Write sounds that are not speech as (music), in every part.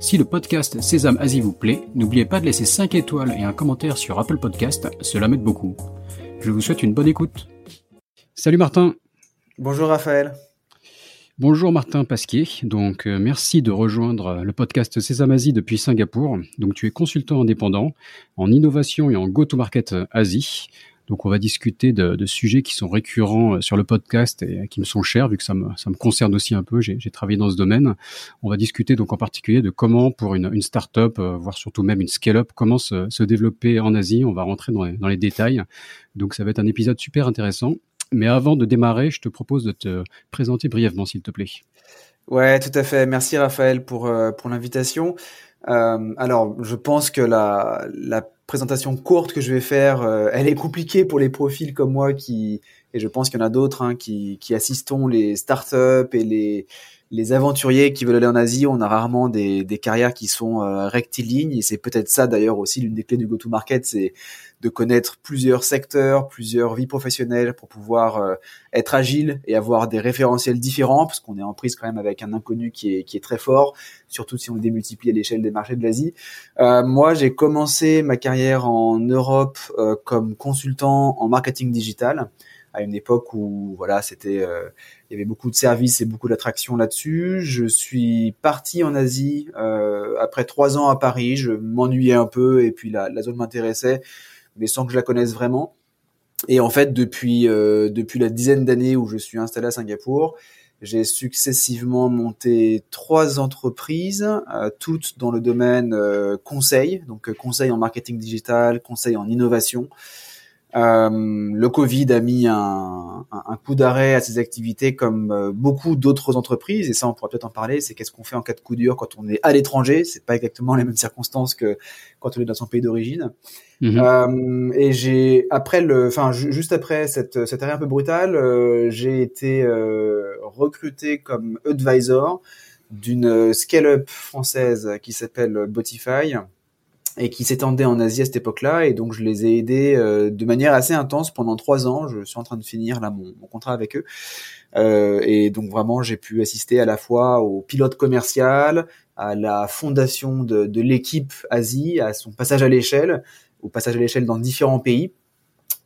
Si le podcast Sésame Asie vous plaît, n'oubliez pas de laisser 5 étoiles et un commentaire sur Apple Podcast, cela m'aide beaucoup. Je vous souhaite une bonne écoute. Salut Martin. Bonjour Raphaël. Bonjour Martin Pasquier. Donc euh, merci de rejoindre le podcast Sésame Asie depuis Singapour. Donc tu es consultant indépendant en innovation et en go-to-market Asie. Donc on va discuter de, sujets qui sont récurrents euh, sur le podcast et qui me sont chers vu que ça me, ça me concerne aussi un peu. J'ai travaillé dans ce domaine. On va discuter donc en particulier de comment pour une, une start-up, euh, voire surtout même une scale-up, comment se, se, développer en Asie. On va rentrer dans les, dans les détails. Donc ça va être un épisode super intéressant. Mais avant de démarrer, je te propose de te présenter brièvement, s'il te plaît. Ouais, tout à fait. Merci Raphaël pour, euh, pour l'invitation. Euh, alors, je pense que la, la présentation courte que je vais faire, euh, elle est compliquée pour les profils comme moi qui, et je pense qu'il y en a d'autres hein, qui, qui assistons les startups et les, les aventuriers qui veulent aller en Asie, on a rarement des, des carrières qui sont euh, rectilignes et c'est peut-être ça d'ailleurs aussi l'une des clés du go-to-market, c'est de connaître plusieurs secteurs, plusieurs vies professionnelles pour pouvoir euh, être agile et avoir des référentiels différents parce qu'on est en prise quand même avec un inconnu qui est, qui est très fort, surtout si on le démultiplie à l'échelle des marchés de l'Asie. Euh, moi, j'ai commencé ma carrière en Europe euh, comme consultant en marketing digital à une époque où voilà, c'était euh, il y avait beaucoup de services et beaucoup d'attractions là-dessus. Je suis parti en Asie euh, après trois ans à Paris. Je m'ennuyais un peu et puis la, la zone m'intéressait, mais sans que je la connaisse vraiment. Et en fait, depuis euh, depuis la dizaine d'années où je suis installé à Singapour, j'ai successivement monté trois entreprises, euh, toutes dans le domaine euh, conseil, donc conseil en marketing digital, conseil en innovation. Euh, le Covid a mis un, un, coup d'arrêt à ces activités comme euh, beaucoup d'autres entreprises, et ça on pourra peut-être en parler, c'est qu'est-ce qu'on fait en cas de coup dur quand on est à l'étranger, c'est pas exactement les mêmes circonstances que quand on est dans son pays d'origine. Mhm. Euh, et j'ai après le, enfin juste après cette cette arrêt un peu brutal, euh, j'ai été recruté comme advisor d'une scale-up française qui s'appelle Botify et qui s'étendait en Asie à cette époque-là. Et donc, je les ai aidés euh, de manière assez intense pendant trois ans. Je suis en train de finir là mon, mon contrat avec eux. Euh, et donc, vraiment, j'ai pu assister à la fois au pilote commercial, à la fondation de, de l'équipe Asie, à son passage à l'échelle, au passage à l'échelle dans différents pays.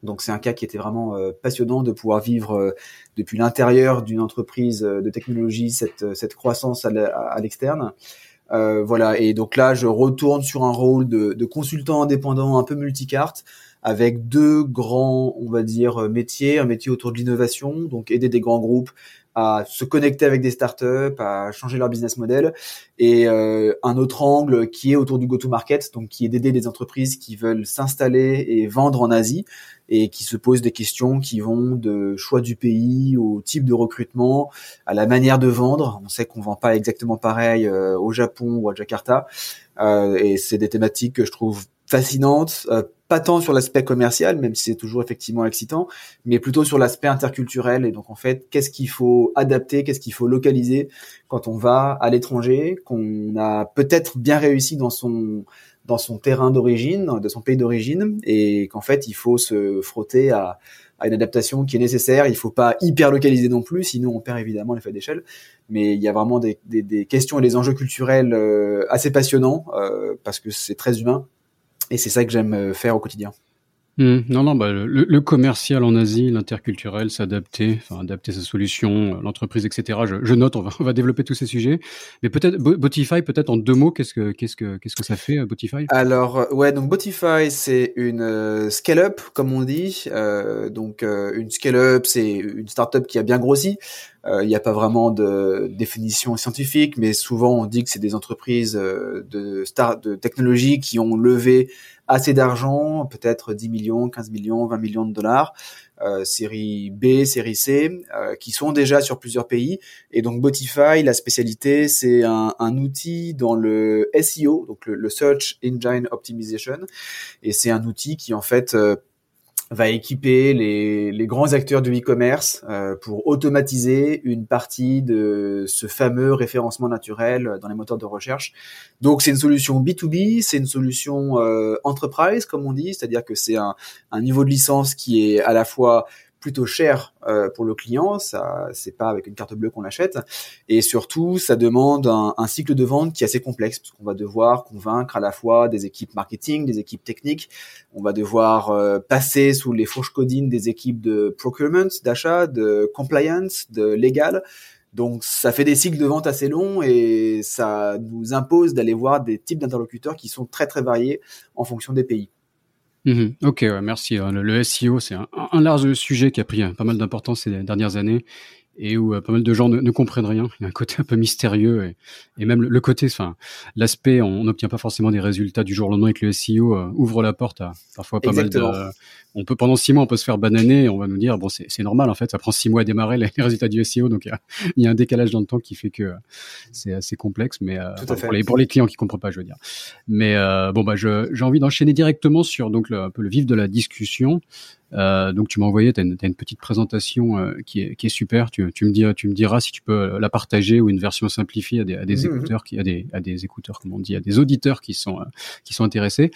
Donc c'est un cas qui était vraiment euh, passionnant de pouvoir vivre euh, depuis l'intérieur d'une entreprise de technologie cette, cette croissance à l'externe. Euh, voilà, et donc là, je retourne sur un rôle de, de consultant indépendant un peu multicarte avec deux grands, on va dire, métiers, un métier autour de l'innovation, donc aider des grands groupes à se connecter avec des startups, à changer leur business model, et euh, un autre angle qui est autour du go-to-market, donc qui est d'aider des entreprises qui veulent s'installer et vendre en Asie et qui se posent des questions qui vont de choix du pays au type de recrutement, à la manière de vendre. On sait qu'on vend pas exactement pareil euh, au Japon ou à Jakarta, euh, et c'est des thématiques que je trouve fascinantes, euh, pas tant sur l'aspect commercial, même si c'est toujours effectivement excitant, mais plutôt sur l'aspect interculturel. Et donc en fait, qu'est-ce qu'il faut adapter, qu'est-ce qu'il faut localiser quand on va à l'étranger, qu'on a peut-être bien réussi dans son dans son terrain d'origine, de son pays d'origine, et qu'en fait il faut se frotter à, à, une adaptation qui est nécessaire. Il faut pas hyper localiser non plus, sinon on perd évidemment l'effet d'échelle. Mais il y a vraiment des, des, des, questions et des enjeux culturels euh, assez passionnants euh, parce que c'est très humain, et c'est ça que j'aime euh, faire au quotidien. Mmh. non, non, bah, le, le, commercial en Asie, l'interculturel, s'adapter, enfin adapter sa solution, euh, l'entreprise, etc. Je, je, note, on va, on va développer tous ces sujets. Mais peut-être Botify, peut-être en deux mots, qu'est-ce que qu'est-ce que qu'est-ce que ça fait euh, Botify? Alors euh, ouais, donc Botify, c'est une scale-up comme on dit. Euh, donc une scale-up, c'est une startup qui a bien grossi. Il n'y a pas vraiment de définition scientifique, mais souvent on dit que c'est des entreprises de start de technologie qui ont levé assez d'argent, peut-être 10 millions, 15 millions, 20 millions de dollars, euh, série B, série C, euh, qui sont déjà sur plusieurs pays. Et donc Botify, la spécialité, c'est un, outil dans le SEO, donc le, le Search Engine Optimization. Et c'est un outil qui en fait va équiper les, les, grands acteurs du e-commerce euh, pour automatiser une partie de ce fameux référencement naturel dans les moteurs de recherche. Donc c'est une solution B2B, c'est une solution euh, enterprise comme on dit, c'est-à-dire que c'est un, un, niveau de licence qui est à la fois plutôt cher euh, pour le client, ça c'est pas avec une carte bleue qu'on l'achète, et surtout ça demande un, un, cycle de vente qui est assez complexe parce qu'on va devoir convaincre à la fois des équipes marketing, des équipes techniques, on va devoir euh, passer sous les fourches codines des équipes de procurement, d'achat, de compliance, de légal. Donc ça fait des cycles de vente assez longs et ça nous impose d'aller voir des types d'interlocuteurs qui sont très très variés en fonction des pays. Mmh ok, merci. Hein. Le, SEO, c'est un, un, large sujet qui a pris pas mal d'importance ces dernières années et où euh, pas mal de gens ne, ne, comprennent rien. Il y a un côté un peu mystérieux et, et même le, côté, enfin, l'aspect, on n'obtient pas forcément des résultats du jour au lendemain avec le SEO euh, ouvre la porte à parfois pas mal de. On peut pendant six mois, on peut se faire bananer et on va nous dire bon, c'est normal en fait, ça prend six mois à démarrer les, résultats du SEO, donc (laughs) il y, a, un décalage dans le temps qui fait que c'est assez complexe, mais euh, pour, les, pour les clients qui comprennent pas, je veux dire. Mais bon bah, j'ai envie d'enchaîner directement sur donc le, un peu le vif de la discussion. Euh, donc tu m'as envoyé, tu as, une petite présentation euh, qui, est, qui est super. Tu, tu, me dis, tu me diras si tu peux la partager ou une version simplifiée à des, à des mhm, écouteurs, qui, à des, à des écouteurs, comme on dit, à des auditeurs qui sont, euh, qui sont intéressés.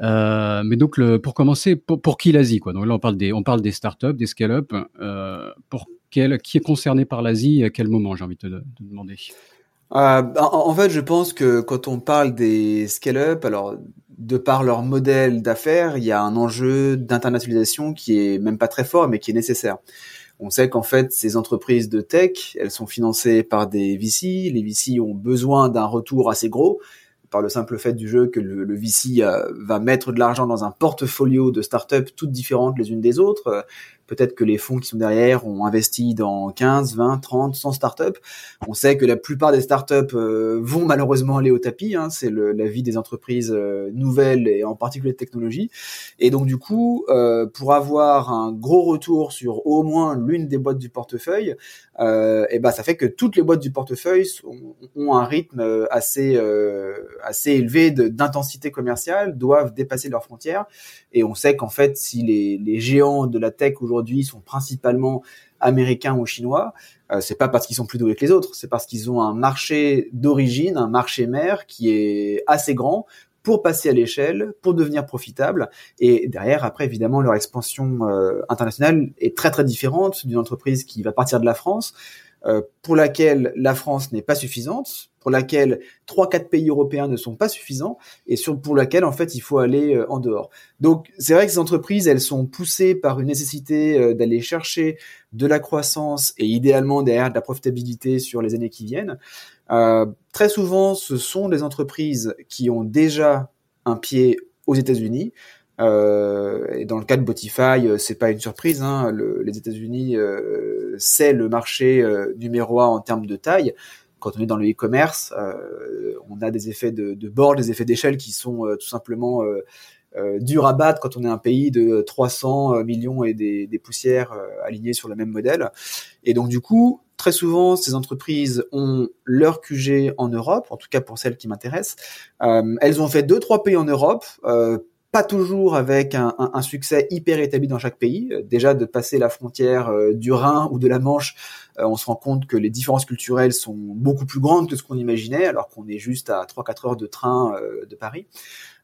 Euh, mais donc le, pour commencer, pour, pour qui l'Asie quoi? Donc là on parle des, on parle des startups, des scale-up. Euh, pour quel, qui est concerné par l'Asie et à quel moment J'ai envie de te, de demander? Euh, en, en, fait, je pense que quand on parle des scale-up, alors de par leur modèle d'affaires, il y a un enjeu d'internationalisation qui est même pas très fort, mais qui est nécessaire. On sait qu'en fait, ces entreprises de tech, elles sont financées par des VC. Les VC ont besoin d'un retour assez gros par le simple fait du jeu que le, le VC euh, va mettre de l'argent dans un portfolio de startups toutes différentes les unes des autres. Peut-être que les fonds qui sont derrière ont investi dans 15, 20, 30, 100 startups. On sait que la plupart des startups euh, vont malheureusement aller au tapis. Hein. C'est la vie des entreprises euh, nouvelles et en particulier de technologie. Et donc du coup, euh, pour avoir un gros retour sur au moins l'une des boîtes du portefeuille, et ben ça fait que toutes les boîtes du portefeuille ont un rythme assez assez élevé d'intensité commerciale, doivent dépasser leurs frontières. Et on sait qu'en fait, si les, les géants de la tech aujourd'hui sont principalement américains ou chinois, euh, c'est pas parce qu'ils sont plus doués que les autres, c'est parce qu'ils ont un marché d'origine, un marché mère qui est assez grand pour passer à l'échelle, pour devenir profitable. Et derrière, après, évidemment, leur expansion euh, internationale est très très différente d'une entreprise qui va partir de la France, pour laquelle la France n'est pas suffisante, pour laquelle trois quatre pays européens ne sont pas suffisants et sur pour laquelle en fait il faut aller euh, en dehors. Donc c'est vrai que ces entreprises elles sont poussées par une nécessité euh, d'aller chercher de la croissance et idéalement derrière de la profitabilité sur les années qui viennent. Euh, très souvent ce sont des entreprises qui ont déjà un pied aux États-Unis. Euh, et dans le cas de Botify, c'est pas une surprise. Hein, le, les États-Unis, euh, c'est le marché numéro un en termes de taille quand on est dans le e-commerce, euh, on a des effets de, bord, des effets d'échelle qui sont euh, tout simplement euh, euh, durs à battre quand on est un pays de 300 millions et des, poussières alignées sur le même modèle. Et donc du coup, très souvent, ces entreprises ont leur QG en Europe, en tout cas pour celles qui m'intéressent. elles ont fait deux trois pays en Europe pas toujours avec un, un, un, succès hyper établi dans chaque pays. Euh, déjà de passer la frontière euh, du Rhin ou de la Manche, euh, on se rend compte que les différences culturelles sont beaucoup plus grandes que ce qu'on imaginait, alors qu'on est juste à 3-4 heures de train de Paris.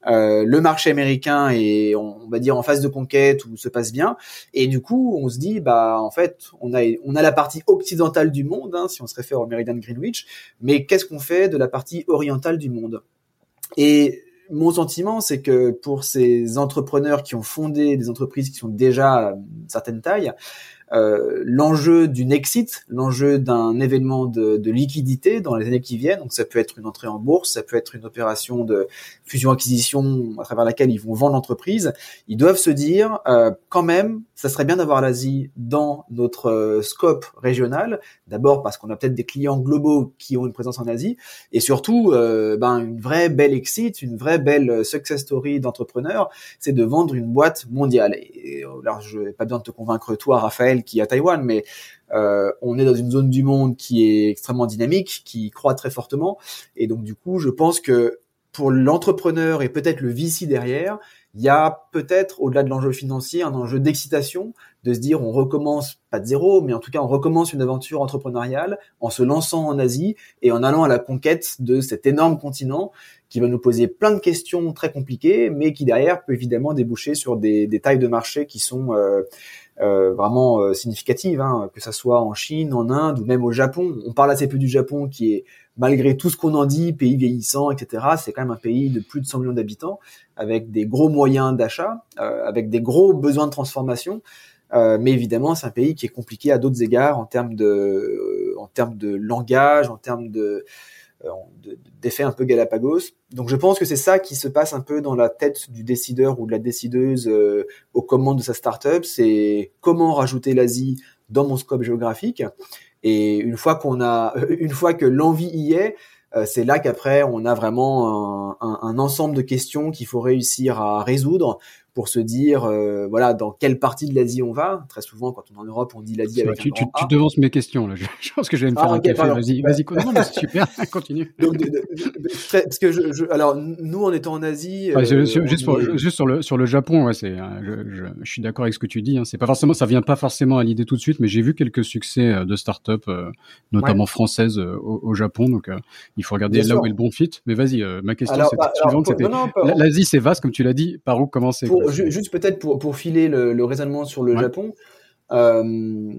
le marché américain est, on va dire, en phase de conquête où se passe bien, et du coup, on se dit, bah, en fait, on a, on a la partie occidentale du monde, hein, si on se réfère au méridien de Greenwich, mais qu'est-ce qu'on fait de la partie orientale du monde? Et mon sentiment, c'est que pour ces entrepreneurs qui ont fondé des entreprises qui sont déjà à une certaine taille, euh, l'enjeu d'une exit, l'enjeu d'un événement de, de, liquidité dans les années qui viennent. Donc ça peut être une entrée en bourse, ça peut être une opération de fusion-acquisition à travers laquelle ils vont vendre l'entreprise. Ils doivent se dire euh, quand même, ça serait bien d'avoir l'Asie dans notre euh, scope régional. D'abord parce qu'on a peut-être des clients globaux qui ont une présence en Asie, et surtout euh, ben, une vraie belle exit, une vraie belle success story d'entrepreneur, c'est de vendre une boîte mondiale. Et, alors je n'ai pas besoin de te convaincre toi, Raphaël, qui est à Taïwan, mais euh, on est dans une zone du monde qui est extrêmement dynamique, qui croît très fortement, et donc du coup, je pense que pour l'entrepreneur et peut-être le VC derrière, il y a peut-être, au-delà de l'enjeu financier, un enjeu d'excitation, de se dire on recommence, pas de zéro, mais en tout cas on recommence une aventure entrepreneuriale en se lançant en Asie et en allant à la conquête de cet énorme continent qui va nous poser plein de questions très compliquées, mais qui derrière peut évidemment déboucher sur des, des tailles de marché qui sont euh, euh, vraiment euh, significatives, hein, que ça soit en Chine, en Inde ou même au Japon. On parle assez peu du Japon qui est malgré tout ce qu'on en dit, pays vieillissant, etc., c'est quand même un pays de plus de 100 millions d'habitants, avec des gros moyens d'achat, euh, avec des gros besoins de transformation. Euh, mais évidemment, c'est un pays qui est compliqué à d'autres égards en termes de, en termes de langage, en termes de d'effets un peu Galapagos. Donc je pense que c'est ça qui se passe un peu dans la tête du décideur ou de la décideuse euh, aux commandes de sa startup, c'est comment rajouter l'Asie dans mon scope géographique. Et une fois qu'on a, (laughs) une fois que l'envie y est, euh, c'est là qu'après on a vraiment un, un ensemble de questions qu'il faut réussir à résoudre pour se dire euh, voilà dans quelle partie de l'Asie on va. Très souvent quand on est en Europe, on dit l'Asie avec tu, un tu, tu, devances mes questions là. (laughs) Je, pense que je vais me faire ah, un café. Vas-y, vas-y, non, mais (laughs) c'est super. Continue. Donc, de, de, parce que je, je, alors nous en étant en Asie, euh, juste, pour, juste, sur le sur le Japon, ouais, c'est euh, je, suis d'accord avec ce que tu dis. Hein. C'est pas forcément, ça vient pas forcément à l'idée tout de suite, mais j'ai vu quelques succès euh, de start-up, notamment françaises au, au, Japon. Donc il faut regarder Bien là sûr. où est le bon fit. Mais vas-y, ma question bah, suivante. C'était l'Asie, c'est vaste comme tu l'as dit. Par où commencer juste peut-être pour, pour filer le, le, raisonnement sur le ouais. Japon, euh,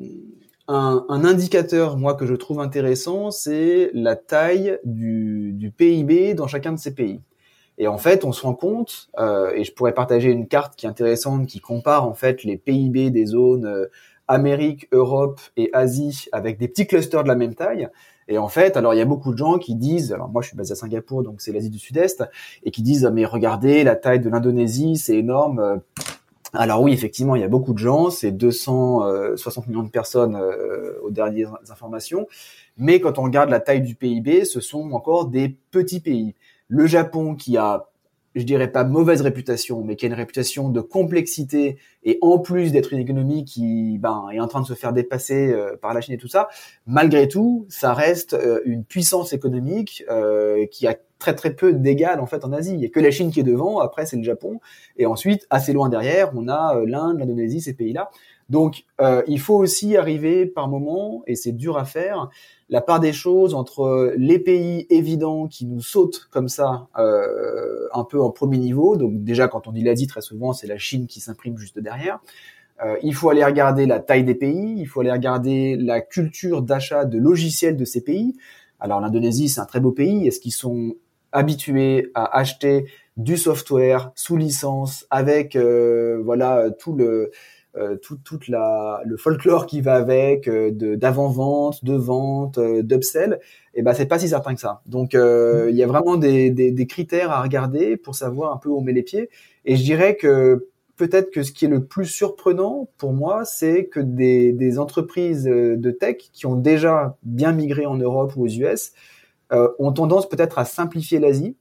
un, un, indicateur, moi, que je trouve intéressant, c'est la taille du, du, PIB dans chacun de ces pays. Et en fait, on se rend compte, euh, et je pourrais partager une carte qui est intéressante, qui compare en fait les PIB des zones euh, Amérique, Europe et Asie avec des petits clusters de la même taille. Et en fait, alors il y a beaucoup de gens qui disent, alors moi je suis basé à Singapour, donc c'est l'Asie du Sud-Est, et qui disent mais regardez la taille de l'Indonésie, c'est énorme. Alors oui, effectivement, il y a beaucoup de gens, c'est 260 millions de personnes euh, aux dernières informations, mais quand on regarde la taille du PIB, ce sont encore des petits pays. Le Japon qui a je dirais pas mauvaise réputation, mais qui a une réputation de complexité et en plus d'être une économie qui ben, est en train de se faire dépasser euh, par la Chine et tout ça, malgré tout, ça reste euh, une puissance économique euh, qui a très très peu d'égal en fait en Asie. Il n'y a que la Chine qui est devant, après c'est le Japon, et ensuite assez loin derrière, on a euh, l'Inde, l'Indonésie, ces pays-là. Donc euh, il faut aussi arriver par moment, et c'est dur à faire, la part des choses entre les pays évidents qui nous sautent comme ça euh, un peu en premier niveau. Donc déjà quand on dit l'Asie très souvent c'est la Chine qui s'imprime juste derrière. Euh, il faut aller regarder la taille des pays, il faut aller regarder la culture d'achat de logiciels de ces pays. Alors l'Indonésie c'est un très beau pays. Est-ce qu'ils sont habitués à acheter du software sous licence avec euh, voilà tout le euh, tout, toute la, le folklore qui va avec, euh, d'avant-vente, de vente, euh, d'upsell, et eh ben c'est pas si certain que ça. Donc euh, il y a vraiment des, des, des, critères à regarder pour savoir un peu où on met les pieds. Et je dirais que peut-être que ce qui est le plus surprenant pour moi, c'est que des, des, entreprises de tech qui ont déjà bien migré en Europe ou aux US euh, ont tendance peut-être à simplifier l'Asie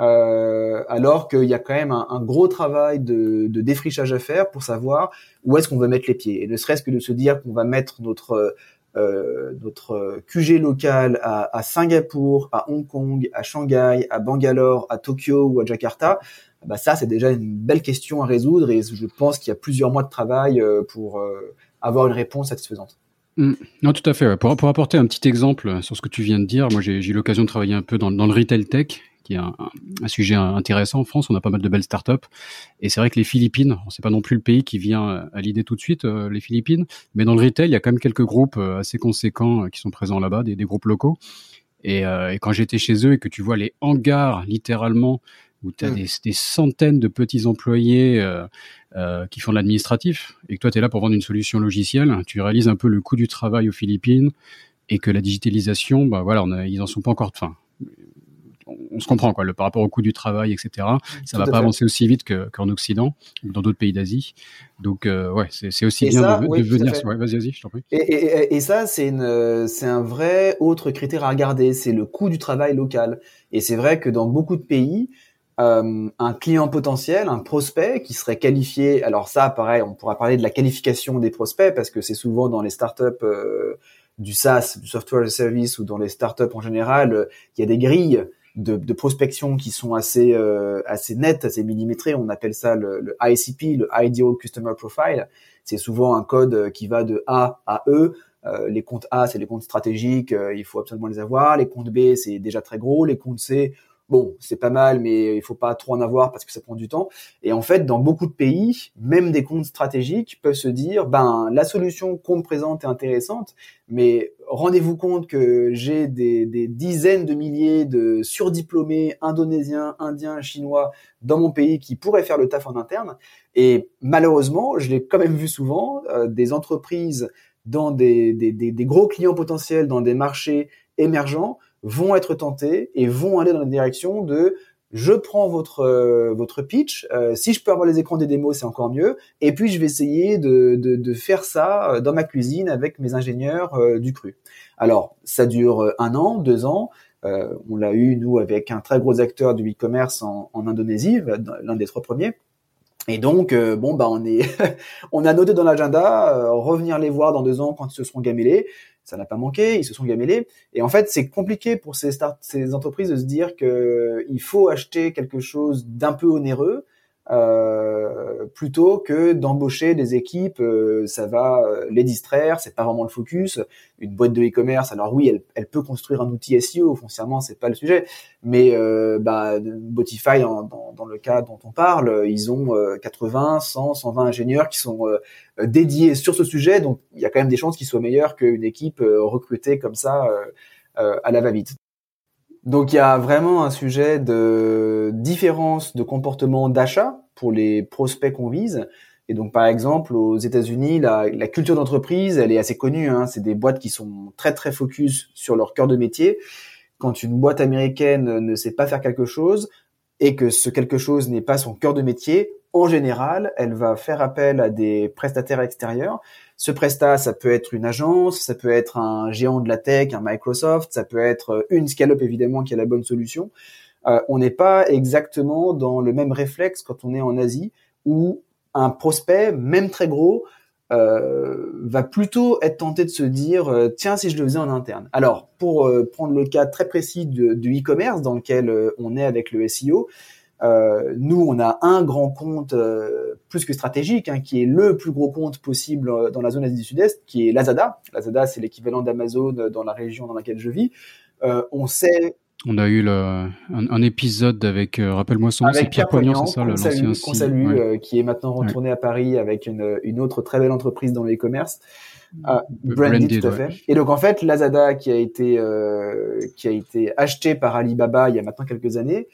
euh, alors qu'il y a quand même un, un gros travail de, de, défrichage à faire pour savoir où est-ce qu'on va mettre les pieds. Et ne serait-ce que de se dire qu'on va mettre notre euh, notre QG local à, à, Singapour, à Hong Kong, à Shanghai, à Bangalore, à Tokyo ou à Jakarta, bah ça c'est déjà une belle question à résoudre et je pense qu'il y a plusieurs mois de travail euh, pour euh, avoir une réponse satisfaisante. Mmh. Non, tout à fait. Pour, pour, apporter un petit exemple sur ce que tu viens de dire, moi j'ai eu l'occasion de travailler un peu dans, dans le retail tech qui est un, un, sujet intéressant en France. On a pas mal de belles startups. Et c'est vrai que les Philippines, c'est pas non plus le pays qui vient à l'idée tout de suite, euh, les Philippines, mais dans le retail, il y a quand même quelques groupes euh, assez conséquents euh, qui sont présents là-bas, des, des, groupes locaux. Et, et quand j'étais chez eux et que tu vois les hangars littéralement où tu as mm. des, centaines de petits employés euh, euh, qui font de l'administratif, et que toi, tu es là pour vendre une solution logicielle, tu réalises un peu le coût du travail aux Philippines, et que la digitalisation, bah voilà, on ils en sont pas encore. Enfin, on se comprend quoi, le, par rapport au coût du travail, etc. Ça va pas avancer aussi vite qu'en Occident ou dans d'autres pays d'Asie. Donc euh, ouais, c'est aussi bien de, venir. Ouais, vas-y, vas-y, je t'en prie. Et, et, et, ça, c'est un vrai autre critère à regarder, c'est le coût du travail local. Et c'est vrai que dans beaucoup de pays, euh, un client potentiel, un prospect qui serait qualifié. Alors ça, pareil, on pourra parler de la qualification des prospects parce que c'est souvent dans les startups euh, du SaaS, du software as service ou dans les startups en général, euh, il y a des grilles de, de, prospection qui sont assez euh, assez nettes, assez millimétrées. On appelle ça le, le ICP, le Ideal Customer Profile. C'est souvent un code euh, qui va de A à E. Euh, les comptes A, c'est les comptes stratégiques, euh, il faut absolument les avoir. Les comptes B, c'est déjà très gros. Les comptes C, bon, c'est pas mal, mais il faut pas trop en avoir parce que ça prend du temps. Et en fait, dans beaucoup de pays, même des comptes stratégiques peuvent se dire, ben, la solution qu'on me présente est intéressante, mais rendez-vous compte que j'ai des, dizaines de milliers de surdiplômés indonésiens, indiens, chinois dans mon pays qui pourraient faire le taf en interne. Et malheureusement, je l'ai quand même vu souvent, euh, des entreprises dans des, des gros clients potentiels, dans des marchés émergents, vont être tentés et vont aller dans la direction de je prends votre euh, votre pitch. Euh, si je peux avoir les écrans des démos, c'est encore mieux. Et puis je vais essayer de, de, de faire ça euh, dans ma cuisine avec mes ingénieurs du cru. Alors ça dure un an, deux ans. on l'a eu nous avec un très gros acteur du e-commerce en, en, Indonésie, l'un des trois premiers. Et donc bon bah on est (laughs) on a noté dans l'agenda revenir les voir dans deux ans quand ils se seront gamélés ça n'a pas manqué, ils se sont gamélés. Et en fait, c'est compliqué pour ces, start ces entreprises de se dire qu'il faut acheter quelque chose d'un peu onéreux euh, plutôt que d'embaucher des équipes, euh, ça va euh, les distraire, c'est pas vraiment le focus. Une boîte de e-commerce, alors oui, elle, elle, peut construire un outil SEO, foncièrement c'est pas le sujet, mais euh, bah, Botify, dans, dans, le cas dont on parle, ils ont 80, 100, 120 ingénieurs qui sont dédiés sur ce sujet, donc il y a quand même des chances qu'ils soient meilleurs qu'une équipe recrutée comme ça à la va-vite. Donc il y a vraiment un sujet de différence de comportement d'achat pour les prospects qu'on vise. Et donc par exemple aux États-Unis, la, culture d'entreprise, elle est assez connue. Hein. C'est des boîtes qui sont très très focus sur leur cœur de métier. Quand une boîte américaine ne sait pas faire quelque chose et que ce quelque chose n'est pas son cœur de métier, en général, elle va faire appel à des prestataires extérieurs ce Presta, ça peut être une agence, ça peut être un géant de la tech, un Microsoft, ça peut être euh, une scale-up évidemment qui est la bonne solution. Euh, on n'est pas exactement dans le même réflexe quand on est en Asie où un prospect, même très gros, euh, va plutôt être tenté de se dire euh, tiens si je le faisais en interne. Alors pour prendre le cas très précis du e-commerce dans lequel on est avec le SEO, euh, nous, on a un grand compte euh, plus que stratégique, hein, qui est le plus gros compte possible euh, dans la zone Asie du Sud-Est, qui est Lazada. Lazada, c'est l'équivalent d'Amazon dans la région dans laquelle je vis. on sait on a eu le, un, épisode avec, rappelle-moi son nom, c'est Pierre Poignant, c'est ça, l'ancien Qu'on salue, qui est maintenant retourné à Paris avec une, une, autre très belle entreprise dans le e-commerce. Branded, tout à fait. Et donc en fait, Lazada qui a été qui a été acheté par Alibaba il y a maintenant quelques années,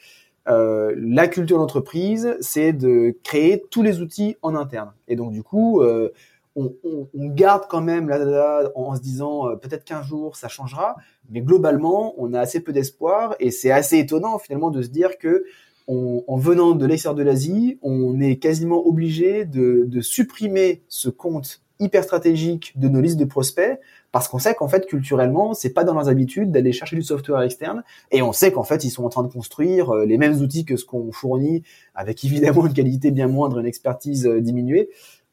euh, la culture d'entreprise, c'est de créer tous les outils en interne. Et donc du coup, euh, on, garde quand même là, en, se disant euh, peut-être qu'un jour ça changera, mais globalement, on a assez peu d'espoir et c'est assez étonnant finalement de se dire que en venant de l'extérieur de l'Asie, on est quasiment obligé de, de supprimer ce compte hyper stratégique de nos listes de prospects parce qu'on sait qu'en fait culturellement c'est pas dans leurs habitudes d'aller chercher du software externe. Et on sait qu'en fait ils sont en train de construire euh, les mêmes outils que ce qu'on fournit avec (laughs) évidemment une qualité bien moindre une expertise euh, diminuée.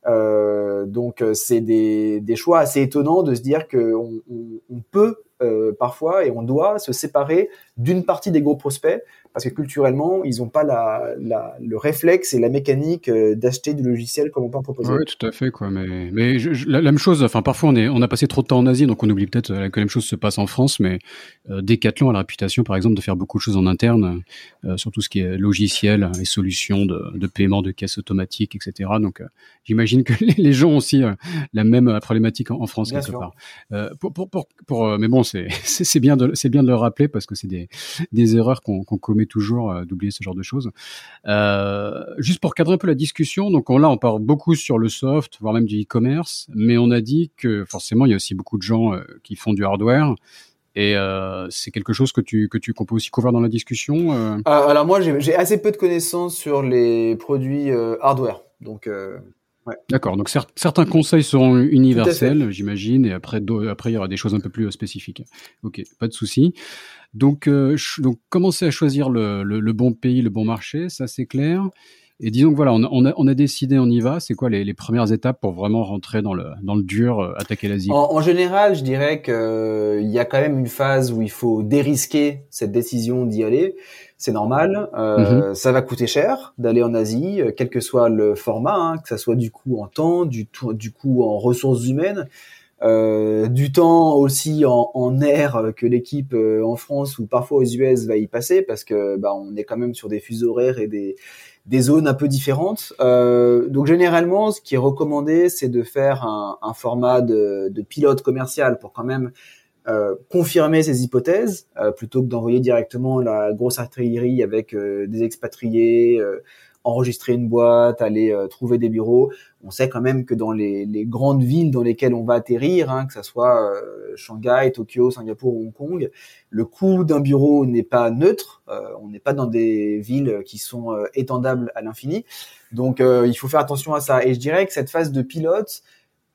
Euh, donc euh, c'est des, des, choix assez étonnants de se dire qu'on on, peut euh, parfois et on doit se séparer d'une partie des gros prospects parce que culturellement, ils n'ont pas la, la, le réflexe et la mécanique euh, d'acheter du logiciel comme on peut en proposer. Oui, tout à fait. Quoi. Mais, mais la, même chose, enfin, parfois on, est, on a passé trop de temps en Asie, donc on oublie peut-être que la même chose se passe en France, mais euh, Decathlon a la réputation, par exemple, de faire beaucoup de choses en interne, euh, sur tout ce qui est logiciel et solutions de, de paiement, de caisse automatique, etc. Donc euh, j'imagine que (laughs) les, gens ont aussi la même problématique en, France, quelque part. pour, pour, pour, pour, mais bon, c'est (laughs) bien de bien de le rappeler parce que c'est des des erreurs qu'on qu'on commet toujours euh, d'oublier ce genre de choses. Euh, juste pour cadrer un peu la discussion, donc on, là on parle beaucoup sur le soft, voire même du e-commerce, mais on a dit que forcément il y a aussi beaucoup de gens euh, qui font du hardware. Et c'est quelque chose que tu que tu qu'on peut aussi couvrir dans la discussion. Euh? alors moi j'ai assez peu de connaissances sur les produits hardware, donc D'accord. Donc certains conseils seront universels, j'imagine, et après, après il y aura des choses un peu plus spécifiques. Ok, pas de souci. Donc, euh, donc commencer à choisir le, le, bon pays, le bon marché, ça c'est clair. Et disons que voilà, on a, on a, on a décidé, on y va. C'est quoi les, les, premières étapes pour vraiment rentrer dans le, dans le dur, euh, attaquer l'Asie? En, en, général, je dirais qu'il euh, y a quand même une phase où il faut dérisquer cette décision d'y aller c'est normal. Euh, mhm. Ça va coûter cher d'aller en Asie, euh, quel que soit le format, hein, que ça soit du coup en temps, du, du coup en ressources humaines, euh, du temps aussi en, en air que l'équipe euh, en France ou parfois aux US va y passer parce que bah, on est quand même sur des fuseaux horaires et des, des zones un peu différentes. Euh, donc généralement, ce qui est recommandé, c'est de faire un, un format de, de, pilote commercial pour quand même euh, confirmer ces hypothèses euh, plutôt que d'envoyer directement la grosse artillerie avec euh, des expatriés, enregistrer une boîte, aller trouver des bureaux. On sait quand même que dans les, les grandes villes dans lesquelles on va atterrir, hein, que ce soit Shanghai, Tokyo, Singapour ou Hong Kong, le coût d'un bureau n'est pas neutre. on n'est pas dans des villes qui sont étendables à l'infini. Donc il faut faire attention à ça. Et je dirais que cette phase de pilote,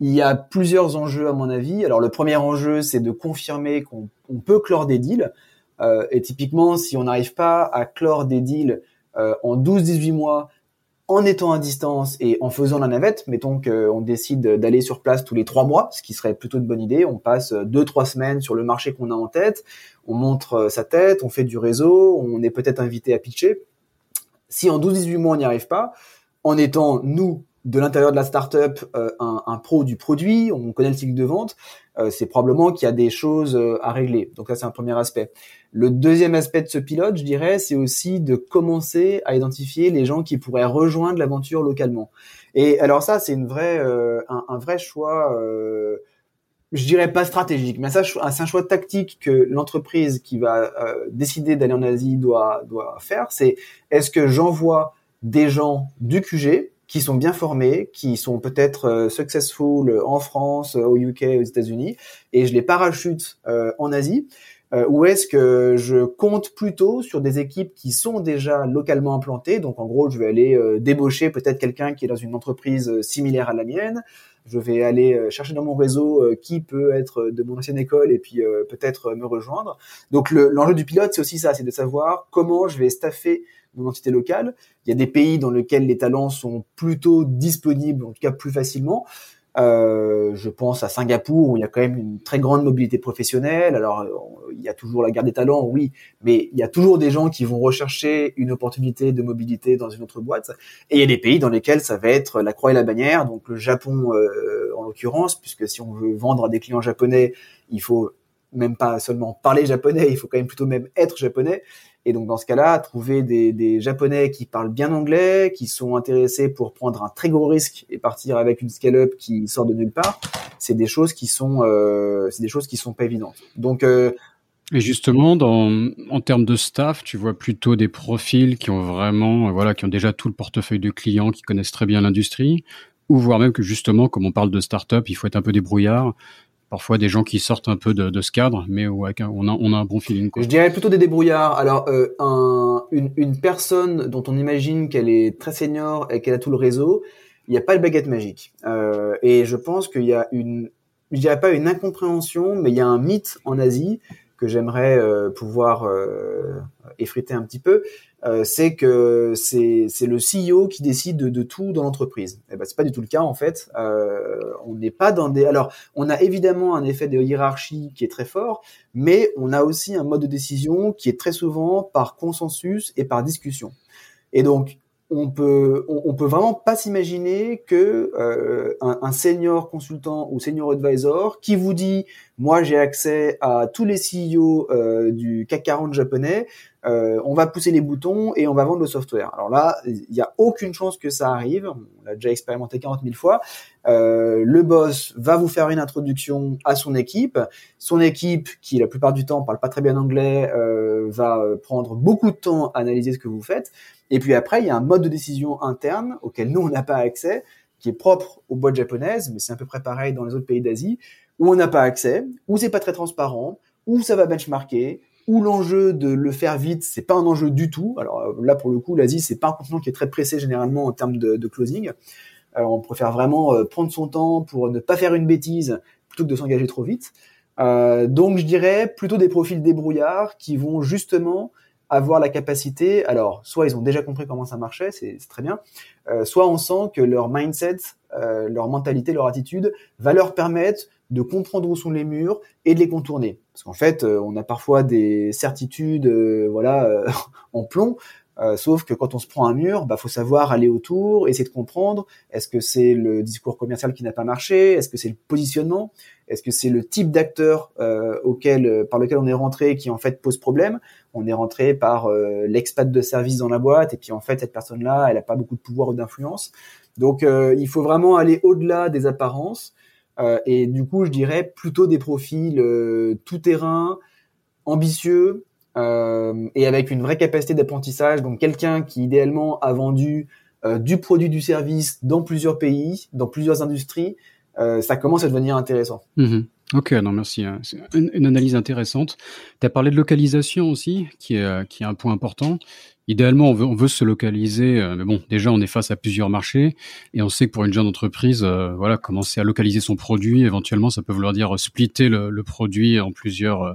il y a plusieurs enjeux à mon avis. Alors le premier enjeu, c'est de confirmer qu'on peut clore des deals. Euh, et typiquement, si on n'arrive pas à clore des deals euh, en 12-18 mois, en étant à distance et en faisant la navette, mettons qu'on décide d'aller sur place tous les trois mois, ce qui serait plutôt une bonne idée. On passe deux trois semaines sur le marché qu'on a en tête, on montre euh, sa tête, on fait du réseau, on est peut-être invité à pitcher. Si en 12-18 mois on n'y arrive pas, en étant nous de l'intérieur de la startup euh, un, pro du produit, on connaît le cycle de vente, euh, c'est probablement qu'il y a des choses euh, à régler. Donc ça c'est un premier aspect. Le deuxième aspect de ce pilote, je dirais, c'est aussi de commencer à identifier les gens qui pourraient rejoindre l'aventure localement. Et alors ça c'est une vraie un, un, vrai choix. je dirais pas stratégique, mais c'est un choix tactique que l'entreprise qui va décider d'aller en Asie doit doit faire. C'est est-ce que j'envoie des gens du QG qui sont bien formés, qui sont peut-être euh, successful en France, au UK, aux États-Unis, et je les parachute euh, en Asie euh, ou est-ce que je compte plutôt sur des équipes qui sont déjà localement implantées? Donc en gros, je vais aller débaucher peut-être quelqu'un qui est dans une entreprise similaire à la mienne. Je vais aller chercher dans mon réseau qui peut être de mon ancienne école et puis peut-être me rejoindre. Donc l'enjeu du pilote, c'est aussi ça, c'est de savoir comment je vais staffer mon entité locale. Il y a des pays dans lesquels les talents sont plutôt disponibles, en tout cas plus facilement. Euh, je pense à Singapour où il y a quand même une très grande mobilité professionnelle. Alors il y a toujours la guerre des talents, oui, mais il y a toujours des gens qui vont rechercher une opportunité de mobilité dans une autre boîte. Et il y a des pays dans lesquels ça va être la croix et la bannière, donc le Japon euh, en l'occurrence, puisque si on veut vendre à des clients japonais, il faut même pas seulement parler japonais, il faut quand même plutôt même être japonais. Et donc dans ce cas-là, trouver des, Japonais qui parlent bien anglais, qui sont intéressés pour prendre un très gros risque et partir avec une scale-up qui sort de nulle part, c'est des choses qui sont, euh, c'est des choses qui sont pas évidentes. Donc euh, et justement, dans, en termes de staff, tu vois plutôt des profils qui ont vraiment, voilà, qui ont déjà tout le portefeuille de clients, qui connaissent très bien l'industrie, ou voire même que justement, comme on parle de start-up, il faut être un peu débrouillard parfois des gens qui sortent un peu de, de ce cadre, mais on, a, on a un bon feeling. Quoi. Je dirais plutôt des débrouillards. Alors, euh, un, une, une, personne dont on imagine qu'elle est très senior et qu'elle a tout le réseau, il n'y a pas le baguette magique. Euh, et je pense qu'il y a une, je dirais pas une incompréhension, mais il y a un mythe en Asie que j'aimerais euh, pouvoir euh, effriter un petit peu, euh, c'est que c'est le CEO qui décide de, tout dans l'entreprise. Et eh ben c'est pas du tout le cas en fait. on n'est pas dans des. Alors on a évidemment un effet de hiérarchie qui est très fort, mais on a aussi un mode de décision qui est très souvent par consensus et par discussion. Et donc on peut on, peut vraiment pas s'imaginer que euh, un, senior consultant ou senior advisor qui vous dit moi j'ai accès à tous les CEO euh, du CAC 40 japonais, euh, on va pousser les boutons et on va vendre le software. Alors là, il n'y a aucune chance que ça arrive. On l'a déjà expérimenté 40 000 fois. le boss va vous faire une introduction à son équipe. Son équipe, qui la plupart du temps parle pas très bien anglais, va prendre beaucoup de temps à analyser ce que vous faites. Et puis après, il y a un mode de décision interne auquel nous, on n'a pas accès, qui est propre aux boîtes japonaises, mais c'est à peu près pareil dans les autres pays d'Asie, où on n'a pas accès, où c'est pas très transparent, où ça va benchmarker, où l'enjeu de le faire vite, c'est pas un enjeu du tout. Alors euh, là, pour le coup, l'Asie, c'est pas un continent qui est très pressé généralement en termes de, closing. Euh, on préfère vraiment euh, prendre son temps pour ne pas faire une bêtise plutôt que de s'engager trop vite. donc, je dirais plutôt des profils débrouillards qui vont justement avoir la capacité, alors soit ils ont déjà compris comment ça marchait, c'est très bien, euh, soit on sent que leur mindset, euh, leur mentalité, leur attitude va leur permettre de comprendre où sont les murs et de les contourner. Parce qu'en fait, euh, on a parfois des certitudes, voilà, (laughs) en plomb, euh, sauf que quand on se prend un mur, bah faut savoir aller autour, essayer de comprendre. Est-ce que c'est le discours commercial qui n'a pas marché Est-ce que c'est le positionnement Est-ce que c'est le type d'acteur euh, auquel, euh, par lequel on est rentré qui en fait pose problème On est rentré par l'expat de service dans la boîte et puis en fait cette personne-là, elle a pas beaucoup de pouvoir ou d'influence. Donc il faut vraiment aller au-delà des apparences et du coup je dirais plutôt des profils tout terrain, ambitieux, euh, et avec une vraie capacité d'apprentissage. Donc quelqu'un qui idéalement a vendu euh, du produit, du service dans plusieurs pays, dans plusieurs industries, euh, ça commence à devenir intéressant. Mhm. Ok, non merci. Hein. C'est une, analyse intéressante. Tu as parlé de localisation aussi, qui est, qui est un point important. Idéalement, on veut, se localiser, euh, mais bon, déjà, on est face à plusieurs marchés et on sait que pour une jeune entreprise, euh, voilà, commencer à localiser son produit, éventuellement, ça peut vouloir dire splitter le, produit en plusieurs, euh,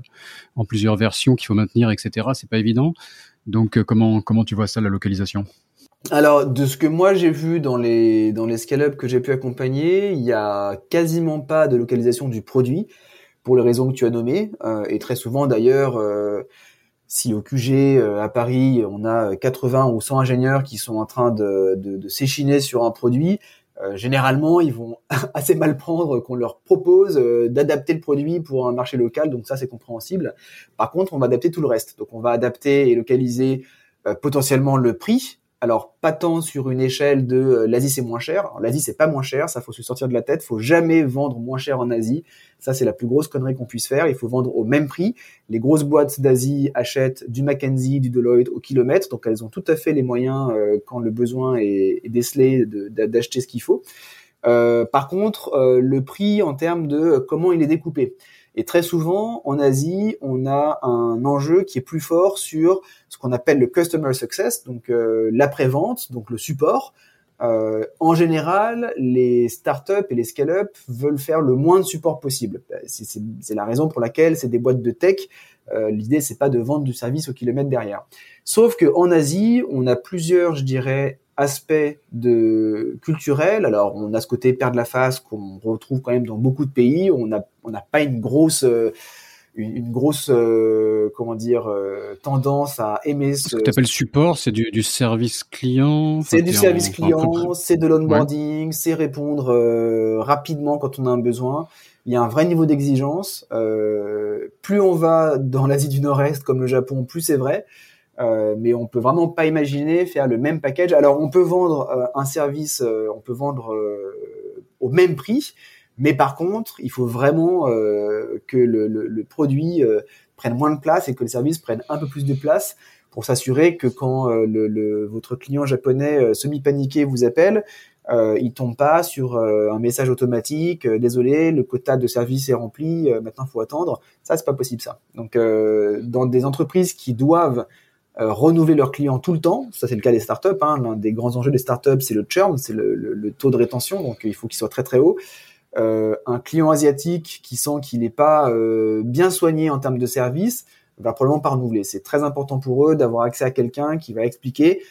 en plusieurs versions qu'il faut maintenir, etc. C'est pas évident. Donc, comment, comment tu vois ça, la localisation? Alors, de ce que moi j'ai vu dans les dans les que j'ai pu accompagner, il y a quasiment pas de localisation du produit pour les raisons que tu as nommées. et très souvent d'ailleurs, si au QG euh, à Paris, on a 80 ou 100 ingénieurs qui sont en train de, de, s'échiner sur un produit, euh, généralement, ils vont (laughs) assez mal prendre qu'on leur propose euh, d'adapter le produit pour un marché local, donc ça c'est compréhensible. Par contre, on va adapter tout le reste. Donc on va adapter et localiser potentiellement le prix, alors pas tant sur une échelle de euh, l'Asie c'est moins cher. L'Asie c'est pas moins cher, ça faut se sortir de la tête. Faut jamais vendre moins cher en Asie. Ça c'est la plus grosse connerie qu'on puisse faire. Il faut vendre au même prix. Les grosses boîtes d'Asie achètent du McKinsey, du Deloitte au kilomètre, donc elles ont tout à fait les moyens euh, quand le besoin est, décelé d'acheter ce qu'il faut. Euh, par contre, le prix en termes de comment il est découpé. Et très souvent, en Asie, on a un enjeu qui est plus fort sur ce qu'on appelle le customer success, donc euh, l'après-vente, donc le support. Euh, en général, les startups et les scale-up veulent faire le moins de support possible. C'est la raison pour laquelle c'est des boîtes de tech. Euh, L'idée, c'est pas de vendre du service au kilomètre derrière. Sauf que en Asie, on a plusieurs, je dirais, aspect de culturel. Alors, on a ce côté perdre la face qu'on retrouve quand même dans beaucoup de pays. On n'a on n'a pas une grosse euh, une, grosse euh, comment dire euh, tendance à aimer ce, ce que tu appelles support c'est du, du, service client c'est du service client c'est de l'onboarding c'est répondre rapidement quand on a un besoin. Il y a un vrai niveau d'exigence. Plus on va dans l'Asie du Nord-Est comme le Japon plus c'est vrai euh, mais on peut vraiment pas imaginer faire le même package. Alors on peut vendre euh, un service, euh, on peut vendre au même prix, mais par contre, il faut vraiment que le, le, le produit prenne moins de place et que le service prenne un peu plus de place pour s'assurer que quand le, votre client japonais semi-paniqué vous appelle, euh, il tombe pas sur un message automatique. désolé, le quota de service est rempli. maintenant, faut attendre. Ça, c'est pas possible ça. Donc, dans des entreprises qui doivent euh, renouveler leurs clients tout le temps. Ça, c'est le cas des startups. Hein. L'un des grands enjeux des startups, c'est le churn, c'est le, taux de rétention. Donc, il faut qu'il soit très très haut. Euh, un client asiatique qui sent qu'il n'est pas euh, bien soigné en termes de service va probablement pas renouveler. C'est très important pour eux d'avoir accès à quelqu'un qui va expliquer.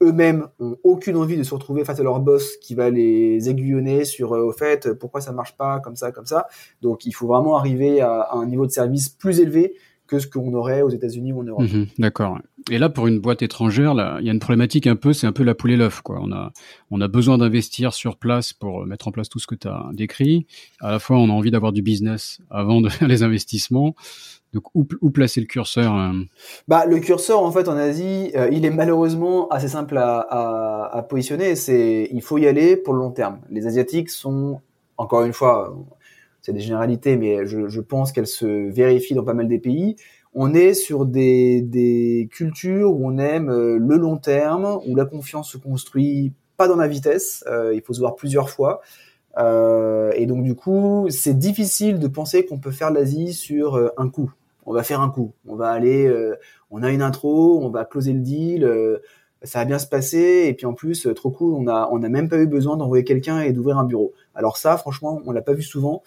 Eux-mêmes ont aucune envie de se retrouver face à leur boss qui va les aiguillonner sur au fait pourquoi ça marche pas comme ça comme ça. Donc il faut vraiment arriver à un niveau de service plus élevé que ce qu'on aurait aux États-Unis ou en Europe. Mhm, d'accord. Et là, pour une boîte étrangère, il y a une problématique un peu, c'est un peu la poule et l'œuf. On a, on a besoin d'investir sur place pour mettre en place tout ce que tu as décrit. À la fois, on a envie d'avoir du business avant de (laughs) faire les investissements. Donc, où, où placer le curseur euh? Bah, le curseur, en fait, en Asie, euh, il est malheureusement assez simple à, à, à positionner. C'est, il faut y aller pour le long terme. Les Asiatiques sont, encore une fois, c'est des généralités, mais je, je pense qu'elles se vérifient dans pas mal des pays on est sur des, des cultures où on aime euh, le long terme, où la confiance se construit pas dans la vitesse, euh, il faut se voir plusieurs fois. Euh, et donc du coup, c'est difficile de penser qu'on peut faire l'Asie sur euh, un coup. On va faire un coup. On va aller, euh, on a une intro, on va closer le deal, ça va bien se passer. Et puis en plus, trop cool, on a, on a même pas eu besoin d'envoyer quelqu'un et d'ouvrir un bureau. Alors ça, franchement, on l'a pas vu souvent.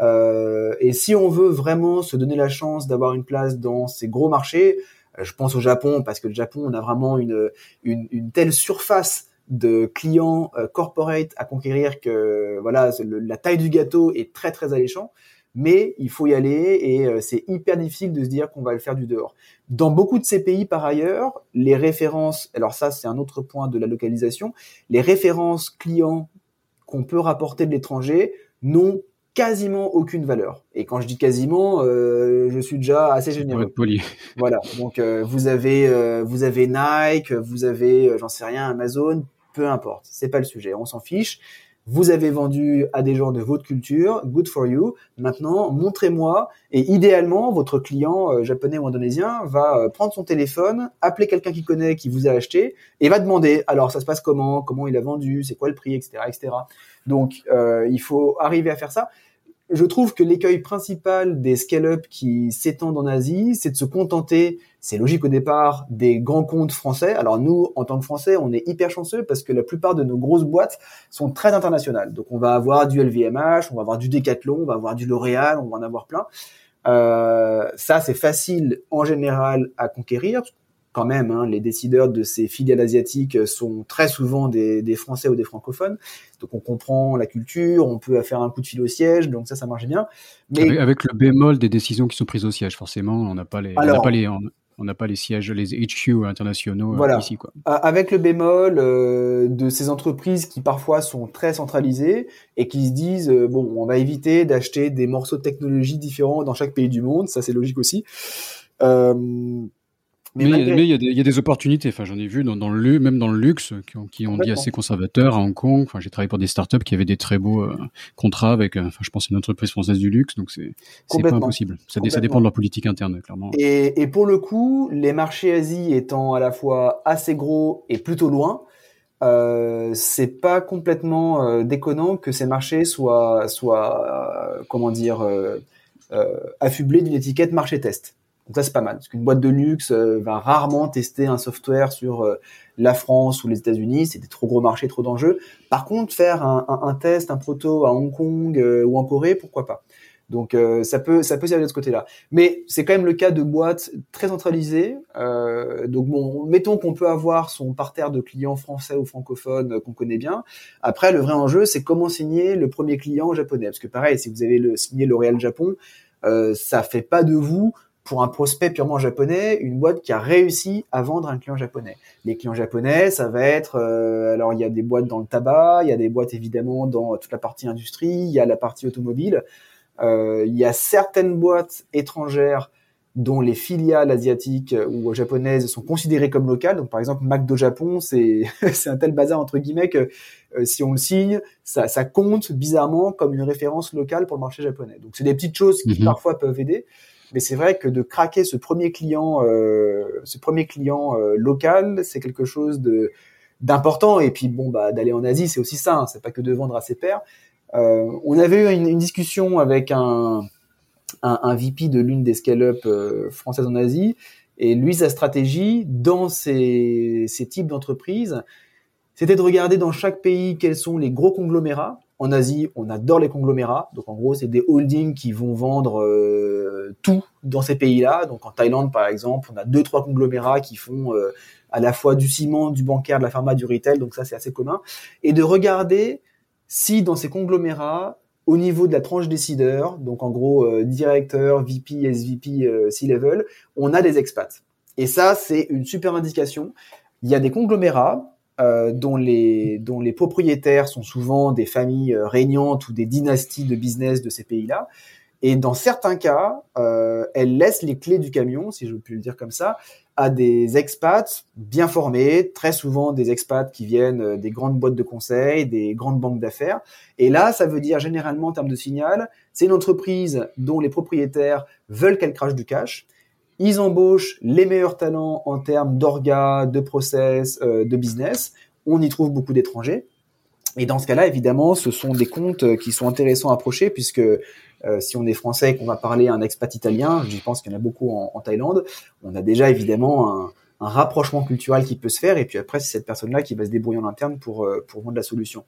Euh, et si on veut vraiment se donner la chance d'avoir une place dans ces gros marchés, euh, je pense au Japon parce que le Japon, on a vraiment une, une, une telle surface de clients euh, corporate à conquérir que voilà la taille du gâteau est très très alléchant mais il faut y aller et euh, c'est hyper difficile de se dire qu'on va le faire du dehors. Dans beaucoup de ces pays par ailleurs, les références, alors ça c'est un autre point de la localisation, les références clients qu'on peut rapporter de l'étranger n'ont quasiment aucune valeur. Et quand je dis quasiment, euh, je suis déjà assez généreux. Poli. (laughs) Voilà. Donc euh, vous avez euh, vous avez Nike, vous avez euh, j'en sais rien Amazon, peu importe. C'est pas le sujet. On s'en fiche. Vous avez vendu à des gens de votre culture, good for you. Maintenant, montrez-moi. Et idéalement, votre client euh, japonais ou indonésien va prendre son téléphone, appeler quelqu'un qui connaît, qui vous a acheté, et va demander. Alors, ça se passe comment Comment il a vendu C'est quoi le prix, etc., etc. Donc, euh, il faut arriver à faire ça je trouve que l'écueil principal des scale-up qui s'étendent en Asie, c'est de se contenter, c'est logique au départ, des grands comptes français. Alors nous, en tant que Français, on est hyper chanceux parce que la plupart de nos grosses boîtes sont très internationales. Donc on va avoir du LVMH, on va avoir du Decathlon, on va avoir du L'Oréal, on va en avoir plein. Euh, ça, c'est facile en général à conquérir quand même, hein, les décideurs de ces filiales asiatiques sont très souvent des, des, Français ou des francophones. Donc on comprend la culture, on peut faire un coup de fil au siège, donc ça, ça marche bien. Mais avec, le bémol des décisions qui sont prises au siège, forcément, on n'a pas les, on pas les, on n'a pas les sièges, les HQ internationaux euh, voilà. ici. Quoi. Avec le bémol euh, de ces entreprises qui parfois sont très centralisées et qui se disent euh, bon, on va éviter d'acheter des morceaux de technologie différents dans chaque pays du monde, ça c'est logique aussi. Euh, mais, mais, il y, y, a des opportunités. Enfin, j'en ai vu dans, dans, le même dans le luxe qui ont, qui ont dit assez conservateurs à Hong Kong. Enfin, j'ai travaillé pour des startups qui avaient des très beaux euh, contrats avec. Euh, enfin, je pense une entreprise française du luxe. Donc c'est pas impossible. Ça, ça, dépend de leur politique interne, clairement. Et, et, pour le coup, les marchés Asie étant à la fois assez gros et plutôt loin. Euh, c'est pas complètement euh, déconnant que ces marchés soient, soient comment dire, affublés d'une étiquette marché test. Donc ça c'est pas mal, parce qu'une boîte de luxe euh, va rarement tester un software sur euh, la France ou les États-Unis, c'est des trop gros marchés, trop d'enjeux. Par contre, faire un, un, test, un proto à Hong Kong euh, ou en Corée, pourquoi pas? Donc ça peut ça peut servir de ce côté-là. Mais c'est quand même le cas de boîtes très centralisées. donc bon, mettons qu'on peut avoir son parterre de clients français ou francophones qu'on connaît bien. Après, le vrai enjeu, c'est comment signer le premier client japonais, parce que pareil, si vous avez le, signé L'Oréal Japon, euh, ça fait pas de vous pour un prospect purement japonais, une boîte qui a réussi à vendre un client japonais. Les clients japonais, ça va être, euh, alors il y a des boîtes dans le tabac, il y a des boîtes évidemment dans toute la partie industrie, il y a la partie automobile, euh, il y a certaines boîtes étrangères dont les filiales asiatiques ou japonaises sont considérées comme locales. Donc par exemple, McDo Japon, c'est (laughs) c'est un tel bazar entre guillemets que euh, si on le signe, ça, ça compte bizarrement comme une référence locale pour le marché japonais. Donc c'est des petites choses qui mm-hmm. parfois peuvent aider. Mais c'est vrai que de craquer ce premier client, euh, ce premier client euh, local, c'est quelque chose d'important. Et puis bon, bah d'aller en Asie, c'est aussi ça. Hein, c'est pas que de vendre à ses pairs. Euh, on avait eu une, discussion avec un, un, VP de l'une des scale-up françaises en Asie, et lui, sa stratégie dans ces types d'entreprises, c'était de regarder dans chaque pays quels sont les gros conglomérats en Asie, on adore les conglomérats. Donc en gros, c'est des holdings qui vont vendre euh, tout dans ces pays-là. Donc en Thaïlande, par exemple, on a deux trois conglomérats qui font euh, à la fois du ciment, du bancaire, de la pharma, du retail. Donc ça, c'est assez commun. Et de regarder si dans ces conglomérats, au niveau de la tranche décideur, donc en gros euh, directeur, VP, SVP, C-level, on a des expats. Et ça, c'est une super indication. Il y a des conglomérats euh, dont, les, dont les propriétaires sont souvent des familles euh, régnantes ou des dynasties de business de ces pays-là. Et dans certains cas, euh, elles laissent les clés du camion, si je puis le dire comme ça, à des expats bien formés, très souvent des expats qui viennent euh, des grandes boîtes de conseil, des grandes banques d'affaires. Et là, ça veut dire généralement en termes de signal, c'est une entreprise dont les propriétaires veulent qu'elle crache du cash. Ils embauchent les meilleurs talents en termes d'orga, de process, euh, de business. On y trouve beaucoup d'étrangers. Et dans ce cas-là, évidemment, ce sont des comptes euh, qui sont intéressants à approcher puisque euh, si on est français et qu'on va parler un expat italien, je pense qu'il y en a beaucoup en, Thaïlande, on a déjà évidemment un, un, rapprochement culturel qui peut se faire. Et puis après, c'est cette personne-là qui va se débrouiller en interne pour, pour vendre la solution.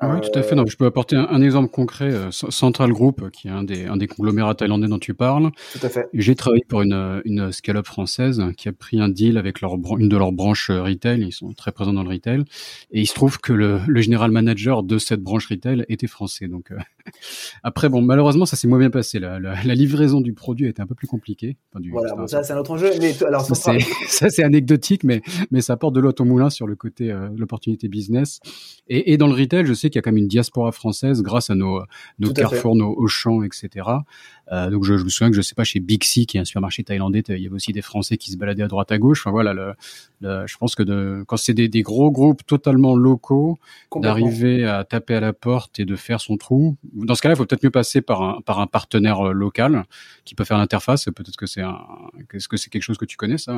Oui, tout à fait. Donc, je peux apporter un, un exemple concret. Euh, Central Group, qui est un des, un des conglomérats thaïlandais dont tu parles. Tout à fait. J'ai travaillé pour une, une scale-up française qui a pris un deal avec leur, une de leurs branches euh, retail. Ils sont très présents dans le retail. Et il se trouve que le, le général manager de cette branche retail était français. Donc, euh, après, bon, malheureusement, ça s'est moins bien passé. La, la, la, livraison du produit a été un peu plus compliquée. Enfin, du, voilà, bon, ça, c'est un autre enjeu. Mais alors, (laughs) ça, c'est anecdotique, mais, mais ça apporte de l'eau au moulin sur le côté, euh, l'opportunité business. Et, et dans le retail, je sais qu'il y a quand même une diaspora française grâce à nos, nos Carrefour, nos Auchan, etc. Euh, donc je, je, me souviens que je sais pas chez Bixi, qui est un supermarché thaïlandais, il y avait aussi des Français qui se baladaient à droite à gauche. Enfin voilà, le, le, je pense que de, quand c'est des, des, gros groupes totalement locaux, d'arriver à taper à la porte et de faire son trou. Dans ce cas-là, il faut peut-être mieux passer par un, par un partenaire euh, local qui peut faire l'interface. Peut-être que c'est un, est-ce que c'est quelque chose que tu connais ça?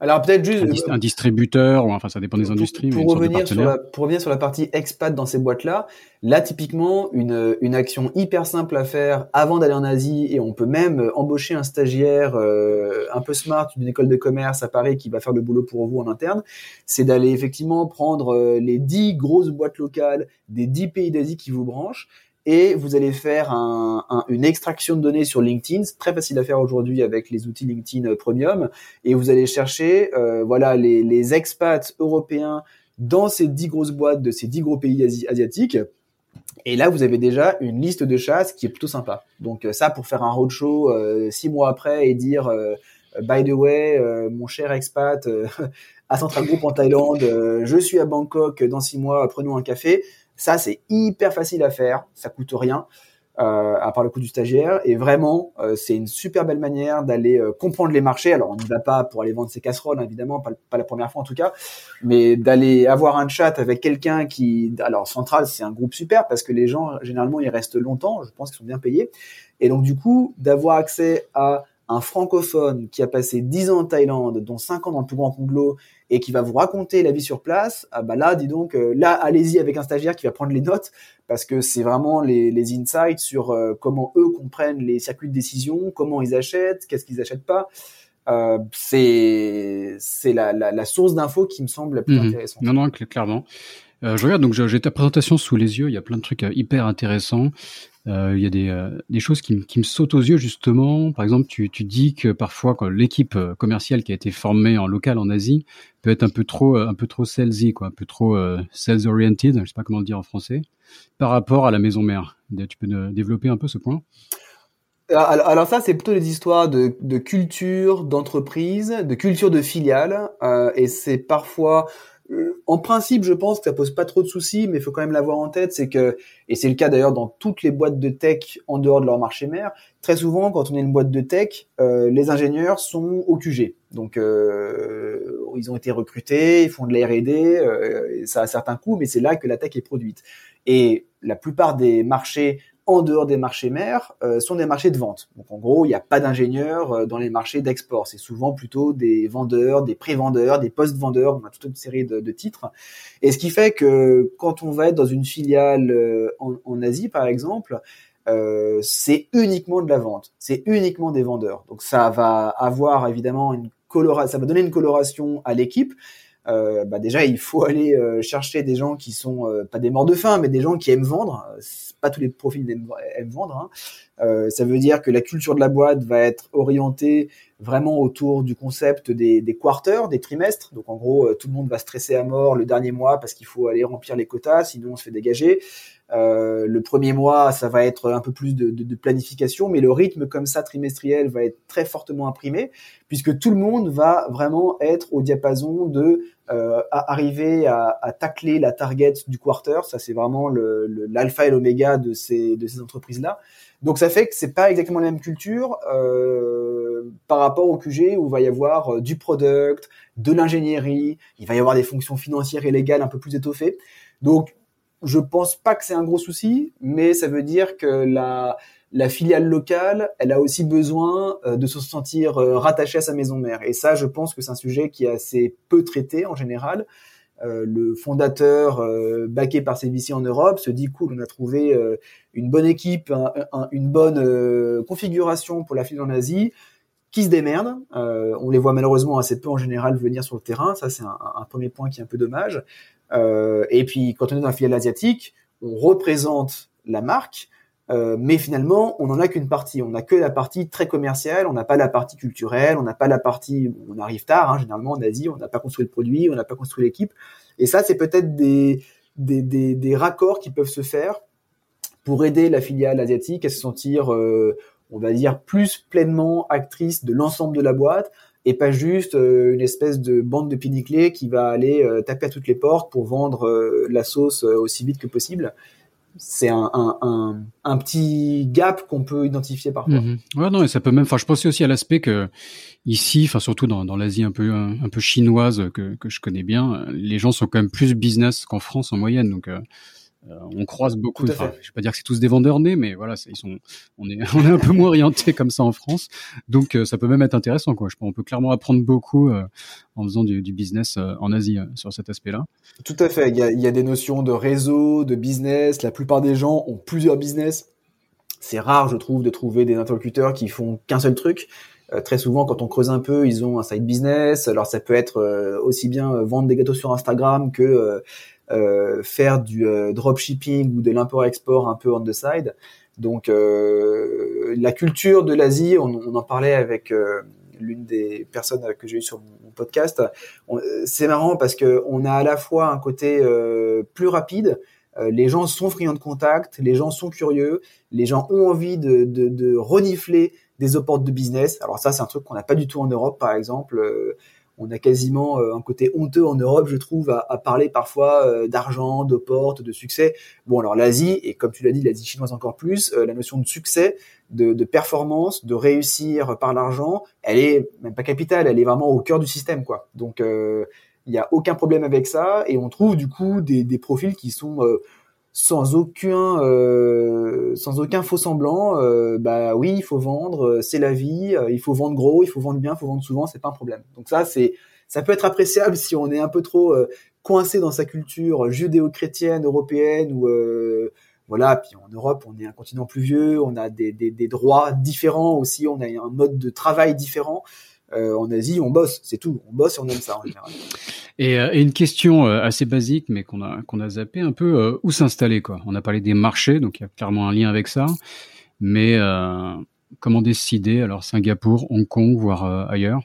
Alors peut-être juste un, un, distributeur, ou enfin ça dépend des industries. Pour, mais revenir sur la, pour revenir sur la partie expat dans ces boîtes-là, là typiquement une une action hyper simple à faire avant d'aller en Asie et on peut même embaucher un stagiaire euh, un peu smart d'une école de commerce à Paris qui va faire le boulot pour vous en interne, c'est d'aller effectivement prendre euh, les dix grosses boîtes locales des dix pays d'Asie qui vous branchent et vous allez faire un, un, une extraction de données sur LinkedIn, c'est très facile à faire aujourd'hui avec les outils LinkedIn euh, Premium, et vous allez chercher euh, voilà les, expats européens dans ces dix grosses boîtes de ces dix gros pays asi asiatiques. Et là, vous avez déjà une liste de chasse qui est plutôt sympa. Donc euh, ça, pour faire un roadshow euh, six mois après et dire, by the way, mon cher expat (laughs) à Central Group en Thaïlande, je suis à Bangkok dans six mois, prenons un café. Ça, c'est hyper facile à faire, ça coûte rien, euh, à part le coût du stagiaire. Et vraiment, euh, c'est une super belle manière d'aller euh, comprendre les marchés. Alors, on n'y va pas pour aller vendre ses casseroles, évidemment, pas, pas, la première fois en tout cas, mais d'aller avoir un chat avec quelqu'un qui... Alors, Central, c'est un groupe super parce que les gens, généralement, ils restent longtemps, je pense qu'ils sont bien payés. Et donc, du coup, d'avoir accès à un francophone qui a passé 10 ans en Thaïlande, dont 5 ans dans le plus grand et qui va vous raconter la vie sur place, ah bah là, dis donc, euh, là, allez-y avec un stagiaire qui va prendre les notes, parce que c'est vraiment les, les insights sur euh, comment eux comprennent les circuits de décision, comment ils achètent, qu'est-ce qu'ils achètent pas. Euh, c'est c'est la, la, la, source d'infos qui me semble la plus mmh. intéressante. Non, non, clairement. Euh, je regarde, donc j'ai ta présentation sous les yeux, il y a plein de trucs euh, hyper intéressants. Euh, il y a des, euh, des choses qui, qui, me sautent aux yeux justement. Par exemple, tu, tu dis que parfois l'équipe euh, commerciale qui a été formée en local en Asie peut être un peu trop, un peu trop salesy, quoi, un peu trop sales oriented, je sais pas comment le dire en français, par rapport à la maison mère. Tu peux développer un peu ce point? Alors, alors ça, c'est plutôt des histoires de, de culture d'entreprise, de culture de filiale, euh, et c'est parfois en principe, je pense que ça pose pas trop de soucis, mais il faut quand même l'avoir en tête, c'est que, et c'est le cas d'ailleurs dans toutes les boîtes de tech en dehors de leur marché mère, très souvent quand on est une boîte de tech, euh, les ingénieurs sont au QG. Donc euh, ils ont été recrutés, ils font de la R&D, euh, ça a certains coûts, mais c'est là que la tech est produite. Et la plupart des marchés en dehors des marchés mères euh, sont des marchés de vente. Donc en gros, il n'y a pas d'ingénieurs euh, dans les marchés d'export. C'est souvent plutôt des vendeurs, des pré-vendeurs, des post-vendeurs. On a toute une série de, titres. Et ce qui fait que quand on va être dans une filiale euh, en, en, Asie, par exemple, euh, c'est uniquement de la vente. C'est uniquement des vendeurs. Donc ça va avoir évidemment une coloration, ça va donner une coloration à l'équipe. Euh, bah déjà il faut aller euh, chercher des gens qui sont euh, pas des morts de faim mais des gens qui aiment vendre pas tous les profils aiment, aiment vendre hein. Euh, ça veut dire que la culture de la boîte va être orientée vraiment autour du concept des, des quarters, des trimestres. Donc en gros, tout le monde va stresser à mort le dernier mois parce qu'il faut aller remplir les quotas, sinon on se fait dégager. Euh, le premier mois, ça va être un peu plus de, de, de, planification, mais le rythme comme ça trimestriel va être très fortement imprimé, puisque tout le monde va vraiment être au diapason de euh, arriver à, à, tacler la target du quarter. Ça, c'est vraiment l'alpha le, et l'oméga de ces, de ces entreprises-là. Donc, ça fait que c'est pas exactement la même culture euh, par rapport au QG où il va y avoir euh, du product, de l'ingénierie, il va y avoir des fonctions financières et légales un peu plus étoffées. Donc, je pense pas que c'est un gros souci, mais ça veut dire que la, la filiale locale, elle a aussi besoin euh, de se sentir euh, rattachée à sa maison mère. Et ça, je pense que c'est un sujet qui est assez peu traité en général. Euh, le fondateur, euh, baqué par CVC en Europe, se dit cool, on a trouvé une bonne équipe, une bonne configuration pour la filiale en Asie qui se démerdent. on les voit malheureusement assez peu en général venir sur le terrain. Ça, c'est un, un, premier point qui est un peu dommage. Euh, et puis quand on est dans la filiale asiatique, on représente la marque, euh, mais finalement, on n'en a qu'une partie. On n'a que la partie très commerciale, on n'a pas la partie culturelle, on n'a pas la partie. On arrive tard, hein, généralement en Asie, on n'a pas construit le produit, on n'a pas construit l'équipe. Et ça, c'est peut-être des, des, des, raccords qui peuvent se faire pour aider la filiale asiatique à se sentir, euh, on va dire, plus pleinement actrice de l'ensemble de la boîte, et pas juste euh, une espèce de bande de piniclés qui va aller euh, taper à toutes les portes pour vendre la sauce aussi vite que possible. C'est un, un, petit gap qu'on peut identifier parfois. Mmh ouais, non, et ça peut même. Enfin, je pensais aussi à l'aspect que ici, enfin surtout dans, dans l'Asie un peu un, peu chinoise que, que je connais bien, les gens sont quand même plus business qu'en France en moyenne. Donc euh, on croise beaucoup. Enfin, je vais pas dire que c'est tous des vendeurs nés, mais voilà, ils sont, on est, (laughs) on est un peu moins orienté comme ça en France, donc euh, ça peut même être intéressant, quoi. Je pense, on peut clairement apprendre beaucoup euh, en faisant du, du business en Asie sur cet aspect-là. Tout à fait. Il y a, il y a des notions de réseau, de business. La plupart des gens ont plusieurs business. C'est rare, je trouve, de trouver des interlocuteurs qui font qu'un seul truc. très souvent, quand on creuse un peu, ils ont un side business. Alors, ça peut être aussi bien vendre des gâteaux sur Instagram que euh, faire du euh, dropshipping ou de l'import-export un peu on the side. Donc euh, la culture de l'Asie, on, on, en parlait avec l'une des personnes que j'ai eues sur mon podcast. C'est marrant parce que on a à la fois un côté plus rapide, les gens sont friands de contact, les gens sont curieux, les gens ont envie de, de, de renifler des opportunités de business. Alors ça, c'est un truc qu'on n'a pas du tout en Europe, par exemple on a quasiment euh, un côté honteux en Europe, je trouve, à, à parler parfois euh, d'argent, de portes, de succès. Bon, alors l'Asie, et comme tu l'as dit, l'Asie chinoise encore plus, euh, la notion de succès, de, de, performance, de réussir par l'argent, elle est même pas capitale, elle est vraiment au cœur du système, quoi. Donc, il n'y a aucun problème avec ça, et on trouve du coup des, des profils qui sont sans aucun euh, sans aucun faux semblant euh, bah oui il faut vendre euh, c'est la vie il faut vendre gros il faut vendre bien il faut vendre souvent c'est pas un problème. Donc ça c'est ça peut être appréciable si on est un peu trop coincé dans sa culture judéo-chrétienne européenne ou voilà puis en Europe on est un continent plus vieux on a des, des, des droits différents aussi on a un mode de travail différent. euh, en Asie, on bosse, c'est tout. On bosse et on aime ça en général. Et, euh, et une question euh, assez basique, mais qu'on a qu'on a zappé un peu, où s'installer quoi? On a parlé des marchés, donc il y a clairement un lien avec ça. Mais comment décider Alors Singapour, Hong Kong, voire ailleurs?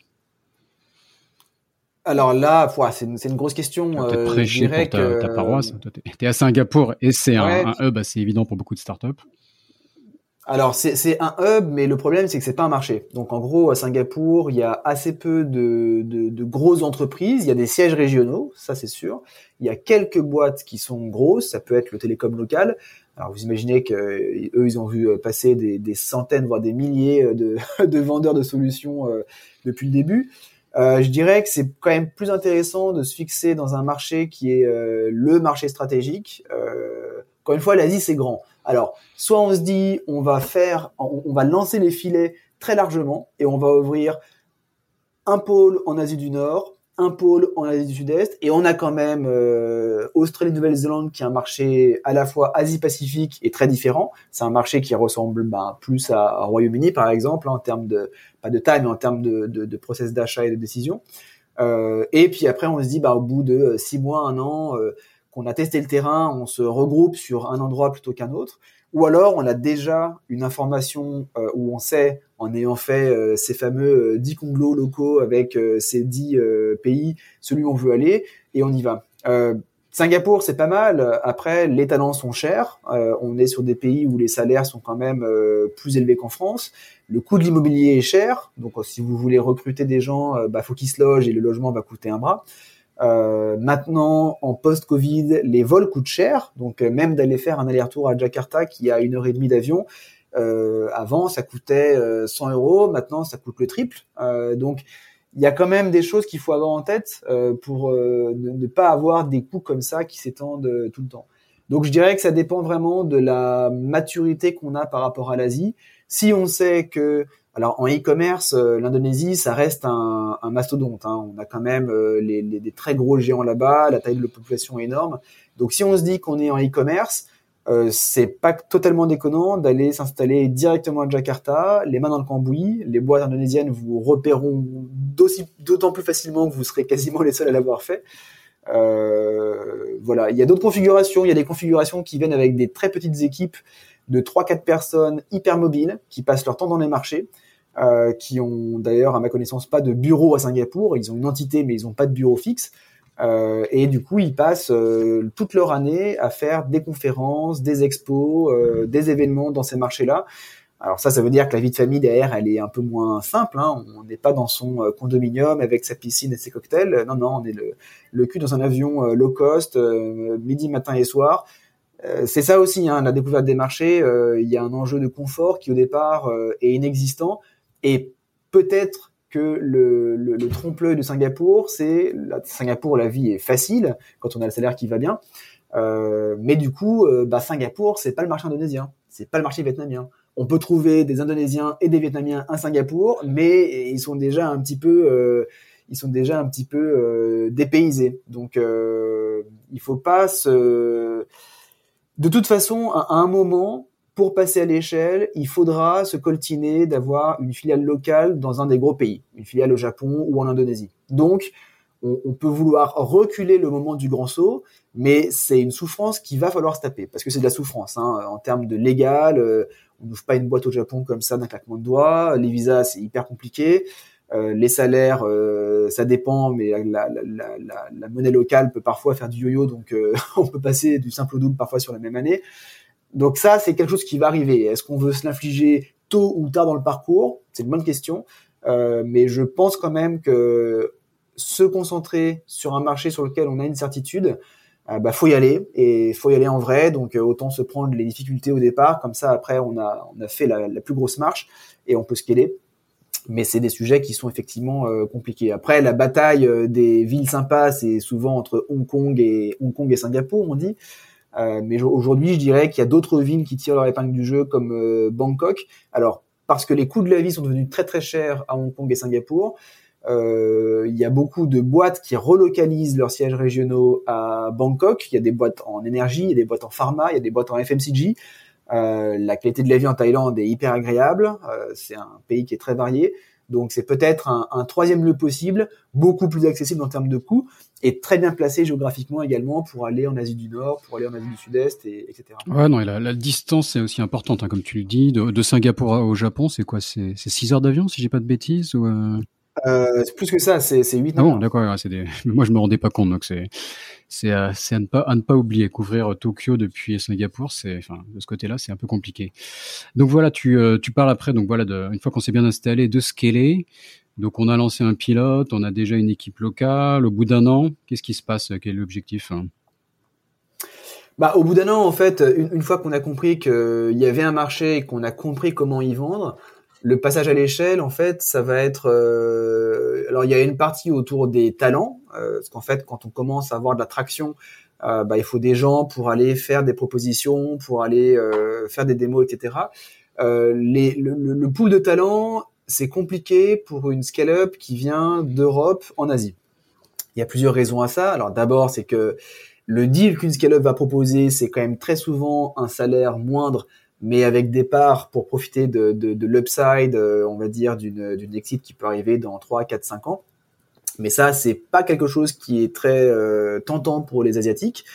Alors là, c'est une, une, grosse question. Peut-être prêcher pour ta, ta paroisse. Tu es à Singapour et c'est un, un, hub assez évident pour beaucoup de startups. Alors c'est un hub, mais le problème c'est que c'est pas un marché. Donc en gros à Singapour, il y a assez peu de, de, de grosses entreprises. Il y a des sièges régionaux, ça c'est sûr. Il y a quelques boîtes qui sont grosses, ça peut être le télécom local. Alors vous imaginez que eux ils ont vu passer des, des centaines voire des milliers de, (laughs) de vendeurs de solutions euh, depuis le début. Euh, je dirais que c'est quand même plus intéressant de se fixer dans un marché qui est euh, le marché stratégique. Euh, encore une fois, l'Asie c'est grand. Alors, soit on se dit, on va faire, on, va lancer les filets très largement et on va ouvrir un pôle en Asie du Nord, un pôle en Asie du Sud-Est, et on a quand même euh, Australie-Nouvelle-Zélande qui est un marché à la fois Asie-Pacifique et très différent. C'est un marché qui ressemble ben, plus à, Royaume-Uni par exemple en termes de pas de taille mais en termes de, de, process d'achat et de décision. Euh, et puis après on se dit bah, au bout de euh, six mois, un an, qu'on a testé le terrain, on se regroupe sur un endroit plutôt qu'un autre. ou alors on a déjà une information où on sait, en ayant fait ces fameux 10 conglos locaux avec ces 10 pays, celui où on veut aller, et on y va. Singapour, c'est pas mal. Après, les talents sont chers. Euh, on est sur des pays où les salaires sont quand même euh, plus élevés qu'en France. Le coût de l'immobilier est cher. Donc, si vous voulez recruter des gens, euh, bah, faut qu'ils se logent et le logement va coûter un bras. Maintenant, en post-Covid, les vols coûtent cher. Donc, même d'aller faire un aller-retour à Jakarta qui a une heure et demie d'avion, avant, ça coûtait 100 euros. Maintenant, ça coûte le triple. donc, il y a quand même des choses qu'il faut avoir en tête euh, pour euh, ne, pas avoir des coûts comme ça qui s'étendent euh, tout le temps. Donc je dirais que ça dépend vraiment de la maturité qu'on a par rapport à l'Asie. Si on sait que, alors en e-commerce, l'Indonésie, ça reste un, mastodonte. Hein. On a quand même les, des très gros géants là-bas, la taille de la population est énorme. Donc si on se dit qu'on est en e-commerce, euh, c'est pas totalement déconnant d'aller s'installer directement à Jakarta, les mains dans le cambouis. Les boîtes indonésiennes vous repéreront d'autant plus facilement que vous serez quasiment les seuls à l'avoir fait. Euh, voilà, il y a d'autres configurations. Il y a des configurations qui viennent avec des très petites équipes de 3-4 personnes hyper mobiles qui passent leur temps dans les marchés. Euh, qui ont d'ailleurs, à ma connaissance, pas de bureau à Singapour. Ils ont une entité, mais ils n'ont pas de bureau fixe. Euh, et du coup, ils passent euh, toute leur année à faire des conférences, des expos, des événements dans ces marchés-là. Alors ça, ça veut dire que la vie de famille derrière, elle est un peu moins simple. Hein. On n'est pas dans son condominium avec sa piscine et ses cocktails. Non, non, on est le cul dans un avion low cost, midi, matin et soir. C'est ça aussi, hein, la découverte des marchés. Il y a un enjeu de confort qui au départ est inexistant et peut-être que le, le, le trompe-l'œil de Singapour, c'est Singapour, la vie est facile quand on a le salaire qui va bien. Euh, mais du coup, euh, bah, Singapour, c'est pas le marché indonésien, c'est pas le marché vietnamien. On peut trouver des Indonésiens et des Vietnamiens à Singapour, mais ils sont déjà un petit peu, euh, ils sont déjà un petit peu euh, dépaysés. Donc, euh, il faut pas se. De toute façon, à un moment, pour passer à l'échelle, il faudra se coltiner d'avoir une filiale locale dans un des gros pays, une filiale au Japon ou en Indonésie. Donc, on, peut vouloir reculer le moment du grand saut, mais c'est une souffrance qu'il va falloir se taper, parce que c'est de la souffrance. Hein, en termes de légal, euh, on n'ouvre pas une boîte au Japon comme ça d'un claquement de doigts, les visas, c'est hyper compliqué. Euh, les salaires, euh, ça dépend, mais la, la, monnaie locale peut parfois faire du yo-yo, donc (laughs) on peut passer du simple au double parfois sur la même année. Donc ça, c'est quelque chose qui va arriver. Est-ce qu'on veut se l'infliger tôt ou tard dans le parcours? C'est une bonne question. Euh, mais je pense quand même que se concentrer sur un marché sur lequel on a une certitude, euh, bah faut y aller et faut y aller en vrai. Donc euh, autant se prendre les difficultés au départ, comme ça après on a on a fait la, la plus grosse marche et on peut scaler. Mais c'est des sujets qui sont effectivement euh, compliqués. Après la bataille des villes sympas, c'est souvent entre Hong Kong et Hong Kong et Singapour, on dit. Euh, mais aujourd'hui, je dirais qu'il y a d'autres villes qui tirent leur épingle du jeu, comme euh, Bangkok. Alors, parce que les coûts de la vie sont devenus très très chers à Hong Kong et Singapour, euh, il y a beaucoup de boîtes qui relocalisent leurs sièges régionaux à Bangkok. Il y a des boîtes en énergie, il y a des boîtes en pharma, il y a des boîtes en FMCG. Euh, la qualité de la vie en Thaïlande est hyper agréable. Euh, c'est un pays qui est très varié. Donc c'est peut-être un, troisième lieu possible, beaucoup plus accessible en termes de coûts et très bien placé géographiquement également pour aller en Asie du Nord, pour aller en Asie du Sud-Est, et, etc. Ouais, non, la, la, distance est aussi importante, hein, comme tu le dis. De, de Singapour au Japon, c'est quoi? C'est 6 heures d'avion, si j'ai pas de bêtises ou euh... Euh, c'est plus que ça, c'est 8 Ah bon, d'accord, ouais, des... (laughs) moi je me rendais pas compte, donc c'est c'est à, à, ne pas à ne pas oublier. Couvrir Tokyo depuis Singapour, c'est enfin de ce côté-là, c'est un peu compliqué. Donc voilà, tu euh, tu parles après, donc voilà, de, une fois qu'on s'est bien installé, de scaler. Donc on a lancé un pilote, on a déjà une équipe locale. Au bout d'un an, qu'est-ce qui se passe? Quel est l'objectif hein? Bah, au bout d'un an, en fait, une, une fois qu'on a compris qu'il y avait un marché et qu'on a compris comment y vendre, le passage à l'échelle, en fait, ça va être. Euh, alors, il y a une partie autour des talents, euh, parce qu'en fait, quand on commence à avoir de la traction, euh, bah, il faut des gens pour aller faire des propositions, pour aller euh, faire des démos, etc. Euh, les, le, le, pool de talents, c'est compliqué pour une scale-up qui vient d'Europe en Asie. Il y a plusieurs raisons à ça. Alors, d'abord, c'est que le deal qu'une scale-up va proposer, c'est quand même très souvent un salaire moindre mais avec des parts pour profiter de, de, de l'upside, euh, on va dire, d'une, exit qui peut arriver dans 3, 4, 5 ans. Mais ça, c'est pas quelque chose qui est très euh, tentant pour les Asiatiques.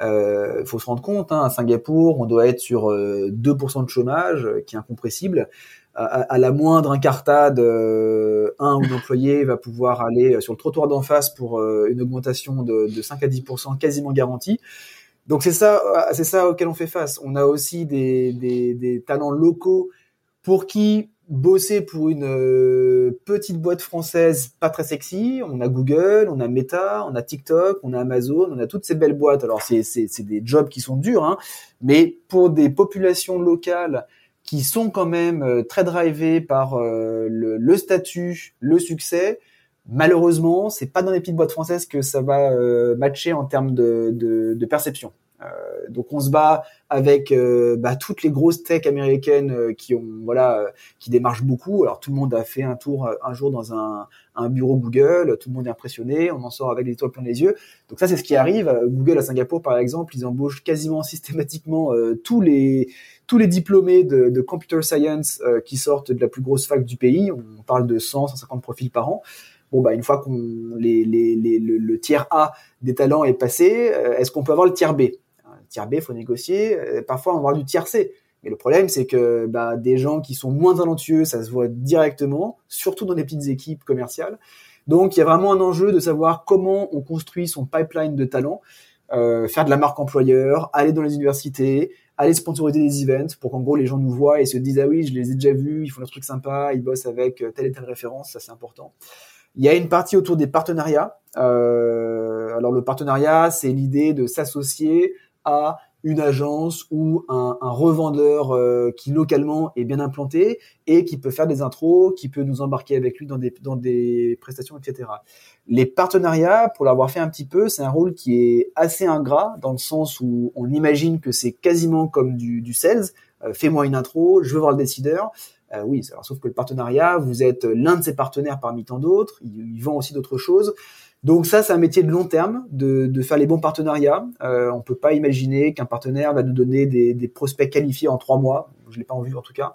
Il faut se rendre compte, hein, à Singapour, on doit être sur 2% de chômage, qui est incompressible. À, la moindre incartade, un ou employé va pouvoir aller sur le trottoir d'en face pour une augmentation de, de 5 à 10% quasiment garantie. Donc c'est ça, c'est ça auquel on fait face. On a aussi des, des, des talents locaux pour qui bosser pour une euh, petite boîte française pas très sexy. On a Google, on a Meta, on a TikTok, on a Amazon, on a toutes ces belles boîtes. Alors c'est des jobs qui sont durs, hein, mais pour des populations locales qui sont quand même euh, très drivées par euh, le, le, statut, le succès. Malheureusement, c'est pas dans les petites boîtes françaises que ça va matcher en termes de, de, de perception. Euh, donc on se bat avec euh, bah, toutes les grosses tech américaines euh, qui ont voilà qui démarchent beaucoup. Alors tout le monde a fait un tour un jour dans un, un bureau Google, tout le monde est impressionné, on en sort avec des étoiles plein les yeux. Donc ça c'est ce qui arrive. Google à Singapour par exemple, ils embauchent quasiment (laughs) systématiquement tous les tous les diplômés de, de computer science qui sortent de la plus grosse fac du pays. On parle de 100 150 profils par an bah une fois qu'on le, le, tiers A des talents est passé, est-ce qu'on peut avoir le tiers B? Tiers B, faut négocier. Euh, parfois, on va avoir du tiers C. Mais le problème, c'est que bah, des gens qui sont moins talentueux, ça se voit directement, surtout dans des petites équipes commerciales. Donc, il y a vraiment un enjeu de savoir comment on construit son pipeline de talent, euh, faire de la marque employeur, aller dans les universités, aller sponsoriser des events pour qu'en gros les gens nous voient et se disent ah oui, je les ai déjà vus, ils font des trucs sympas, ils bossent avec euh, telle et telle référence, ça c'est important. Il y a une partie autour des partenariats. Euh, alors le partenariat, c'est l'idée de s'associer à une agence ou un, revendeur euh, qui localement est bien implanté et qui peut faire des intros, qui peut nous embarquer avec lui dans des, dans des prestations, etc. Les partenariats, pour l'avoir fait un petit peu, c'est un rôle qui est assez ingrat dans le sens où on imagine que c'est quasiment comme du, du sales. Euh, fais-moi une intro, je veux voir le décideur. Euh, oui, alors, sauf que le partenariat, vous êtes l'un de ses partenaires parmi tant d'autres. Il, il vend aussi d'autres choses. Donc ça, c'est un métier de long terme, de, faire les bons partenariats. Euh, on peut pas imaginer qu'un partenaire va nous donner des, prospects qualifiés en trois mois. Je l'ai pas en vue en tout cas.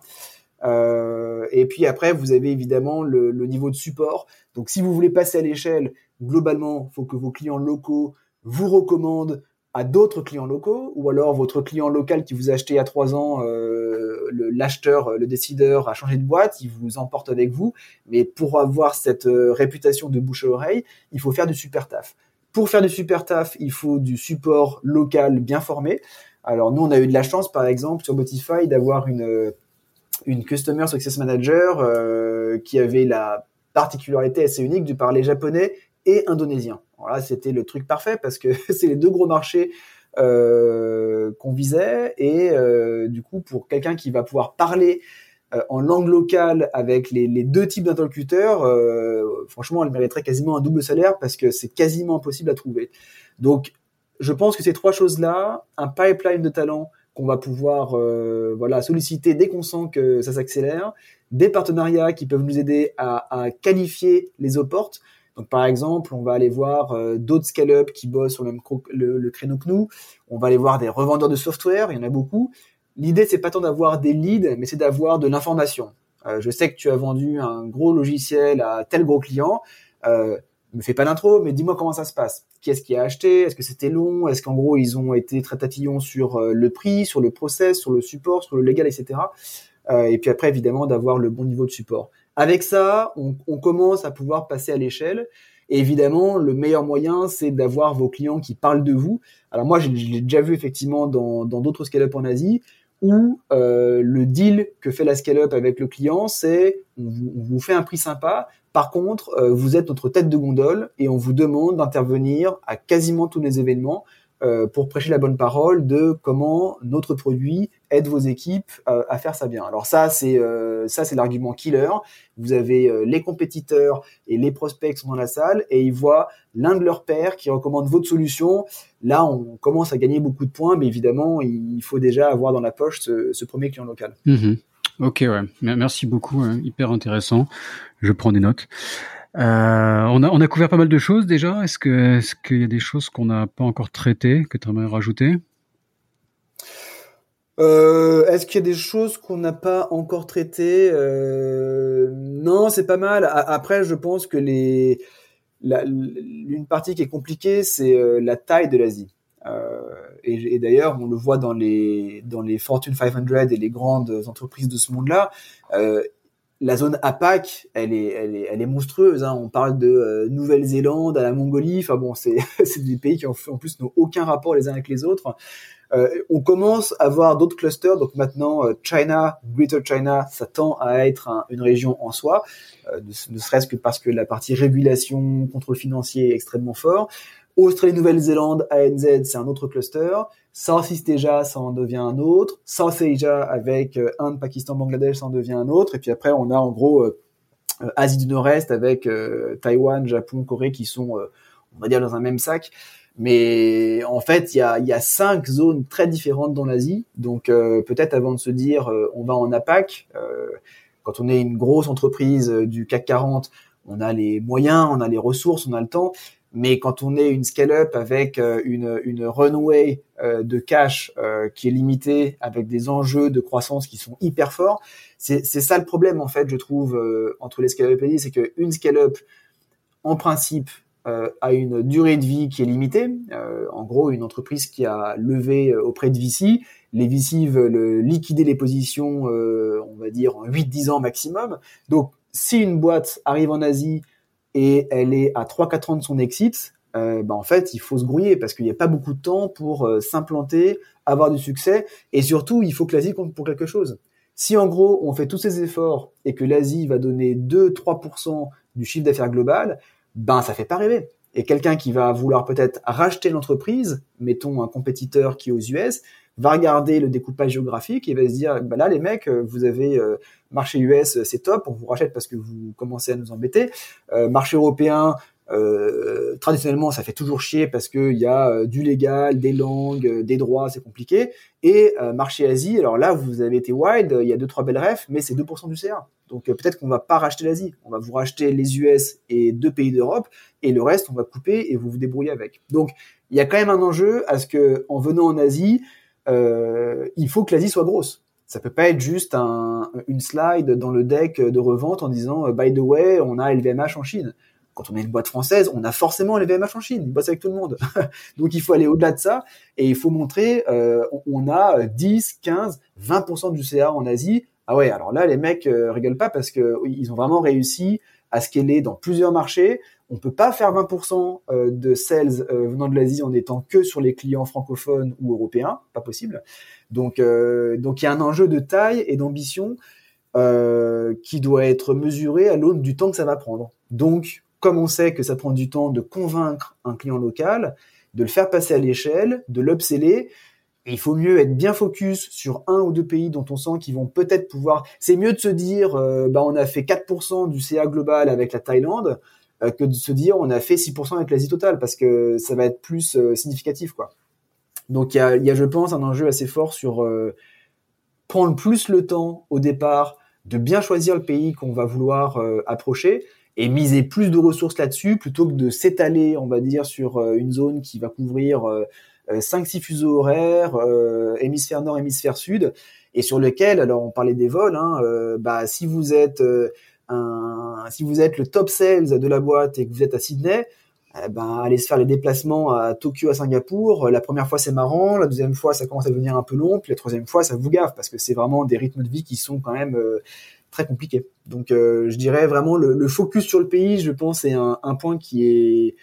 Euh, et puis après, vous avez évidemment le, le, niveau de support. Donc si vous voulez passer à l'échelle, globalement, faut que vos clients locaux vous recommandent à d'autres clients locaux, ou alors votre client local qui vous a acheté il y a trois ans, euh, l'acheteur, le, décideur a changé de boîte, il vous emporte avec vous. Mais pour avoir cette euh, réputation de bouche à oreille, il faut faire du super taf. Pour faire du super taf, il faut du support local bien formé. Alors nous, on a eu de la chance, par exemple, sur Botify, d'avoir une une Customer Success Manager euh, qui avait la particularité assez unique de parler japonais et indonésien. Voilà, c'était le truc parfait parce que (laughs) c'est les deux gros marchés euh, qu'on visait et euh, du coup pour quelqu'un qui va pouvoir parler euh, en langue locale avec les, deux types d'interlocuteurs, franchement, elle mériterait quasiment un double salaire parce que c'est quasiment impossible à trouver. Donc, je pense que ces trois choses-là, un pipeline de talent qu'on va pouvoir voilà solliciter dès qu'on sent que ça s'accélère, des partenariats qui peuvent nous aider à, à qualifier les opportes, donc par exemple, on va aller voir euh, d'autres scale-up qui bossent sur le, même créneau que nous. On va aller voir des revendeurs de software, il y en a beaucoup. L'idée, c'est pas tant d'avoir des leads, mais c'est d'avoir de l'information. Euh, je sais que tu as vendu un gros logiciel à tel gros client. Euh, me fais pas d'intro, mais dis-moi comment ça se passe. Qui est-ce qui a acheté? Est-ce que c'était long? Est-ce qu'en gros ils ont été très tatillons sur euh, le prix, sur le process, sur le support, sur le légal, etc. Et puis après, évidemment, d'avoir le bon niveau de support. Avec ça, on, on commence à pouvoir passer à l'échelle. Et évidemment, le meilleur moyen, c'est d'avoir vos clients qui parlent de vous. Alors moi, je, l'ai déjà vu effectivement dans d'autres scale-up en Asie, où euh, le deal que fait la scale-up avec le client, c'est on, on vous, fait un prix sympa. Par contre, euh, vous êtes notre tête de gondole et on vous demande d'intervenir à quasiment tous les événements euh, pour prêcher la bonne parole de comment notre produit aide vos équipes euh, à faire ça bien. Alors ça, c'est euh, ça, c'est l'argument killer. Vous avez les compétiteurs et les prospects qui sont dans la salle et ils voient l'un de leurs pairs qui recommande votre solution. Là, on commence à gagner beaucoup de points, mais évidemment, il faut déjà avoir dans la poche ce, premier client local. Mm-hmm. Ok, ouais. Merci beaucoup. Hein. Hyper intéressant. Je prends des notes. Euh, on, a, on a couvert pas mal de choses déjà. Est-ce que est-ce qu'il y a des choses qu'on n'a pas encore traitées que tu aimerais rajouter? Euh, Est-ce qu'il y a des choses qu'on n'a pas encore traitées? Euh, Non, c'est pas mal. Après, je pense que les une partie qui est compliquée, c'est euh, la taille de l'Asie. et, et d'ailleurs, on le voit dans les dans les Fortune 500 et les grandes entreprises de ce monde-là. La zone APAC, elle est, elle est, elle est monstrueuse. Hein. On parle de Nouvelle-Zélande à la Mongolie. Enfin bon, c'est (laughs) des pays qui en, plus n'ont aucun rapport les uns avec les autres. Euh, on commence à voir d'autres clusters. Donc maintenant, euh, China, Greater China, ça tend à être une région en soi, euh, ne, serait-ce que parce que la partie régulation, contrôle financier est extrêmement fort. Australie, Nouvelle-Zélande, ANZ, c'est un autre cluster. Southeast Asia, ça en devient un autre. South Asia avec Inde, Pakistan, Bangladesh, ça en devient un autre. Et puis après, on a en gros Asie du Nord-Est avec Taïwan, Japon, Corée qui sont, on va dire, dans un même sac. Mais en fait, il y a, y a cinq zones très différentes dans l'Asie. Donc euh, peut-être avant de se dire euh, on va en APAC, euh, quand on est une grosse entreprise du CAC 40, on a les moyens, on a les ressources, on a le temps. Mais quand on est une scale-up avec une, une runway de cash qui est limitée, avec des enjeux de croissance qui sont hyper forts, c'est ça le problème en fait, je trouve, entre les scale-up et c'est qu'une scale-up, en principe, euh, a une durée de vie qui est limitée. Euh, en gros, une entreprise qui a levé euh, auprès de VC, les VC veulent liquider les positions, on va dire, en 8-10 ans maximum. Donc, si une boîte arrive en Asie et elle est à 3-4 ans de son exit, bah, en fait, il faut se grouiller parce qu'il n'y a pas beaucoup de temps pour s'implanter, avoir du succès, et surtout, il faut que l'Asie compte pour quelque chose. Si en gros, on fait tous ces efforts et que l'Asie va donner 2-3% du chiffre d'affaires global, ben ça fait pas rêver. Et quelqu'un qui va vouloir peut-être racheter l'entreprise, mettons un compétiteur qui est aux US, va regarder le découpage géographique et va se dire, bah là les mecs, vous avez euh, marché US, c'est top, on vous rachète parce que vous commencez à nous embêter. Euh, marché européen, euh, traditionnellement, ça fait toujours chier parce qu'il y a euh, du légal, des langues, euh, des droits, c'est compliqué. Et marché Asie, alors là, vous avez été wide, il y a deux trois belles refs, mais c'est 2% du CA. Donc peut-être qu'on va pas racheter l'Asie, on va vous racheter les US et deux pays d'Europe, et le reste, on va couper et vous vous débrouillez avec. Donc il y a quand même un enjeu à ce que, en venant en Asie, il faut que l'Asie soit grosse. Ça peut pas être juste un, une slide dans le deck de revente en disant by the way, on a LVMH en Chine quand on est une boîte française, on a forcément les VMH en Chine, ils bossent avec tout le monde. (laughs) Donc il faut aller au-delà de ça et il faut montrer euh, on a 10, 15, 20% du CA en Asie. Ah ouais, alors là les mecs euh, rigolent pas parce que ils ont vraiment réussi à scaler dans plusieurs marchés. On peut pas faire 20% euh, de sales euh, venant de l'Asie en étant que sur les clients francophones ou européens, pas possible. Donc donc il y a un enjeu de taille et d'ambition qui doit être mesuré à l'aune du temps que ça va prendre. Donc comme on sait que ça prend du temps de convaincre un client local, de le faire passer à l'échelle, de l'upseller, il faut mieux être bien focus sur un ou deux pays dont on sent qu'ils vont peut-être pouvoir. C'est mieux de se dire, euh, bah on a fait 4% du CA global avec la Thaïlande, euh, que de se dire on a fait 6% avec l'Asie totale, parce que ça va être plus euh, significatif, quoi. Donc il y a, y a, je pense, un enjeu assez fort sur prendre plus le temps au départ de bien choisir le pays qu'on va vouloir approcher et miser plus de ressources là-dessus plutôt que de s'étaler, on va dire, sur euh, une zone qui va couvrir 5-6 euh, fuseaux horaires, euh, hémisphère nord, hémisphère sud, et sur lequel, alors on parlait des vols, hein, bah si vous êtes si vous êtes le top sales de la boîte et que vous êtes à Sydney, eh ben, allez se faire les déplacements à Tokyo, à Singapour. La première fois, c'est marrant. La deuxième fois, ça commence à devenir un peu long. Puis la troisième fois, ça vous gaffe parce que c'est vraiment des rythmes de vie qui sont quand même très compliqué. Donc euh, je dirais vraiment le, le, focus sur le pays, je pense, est un, un point qui est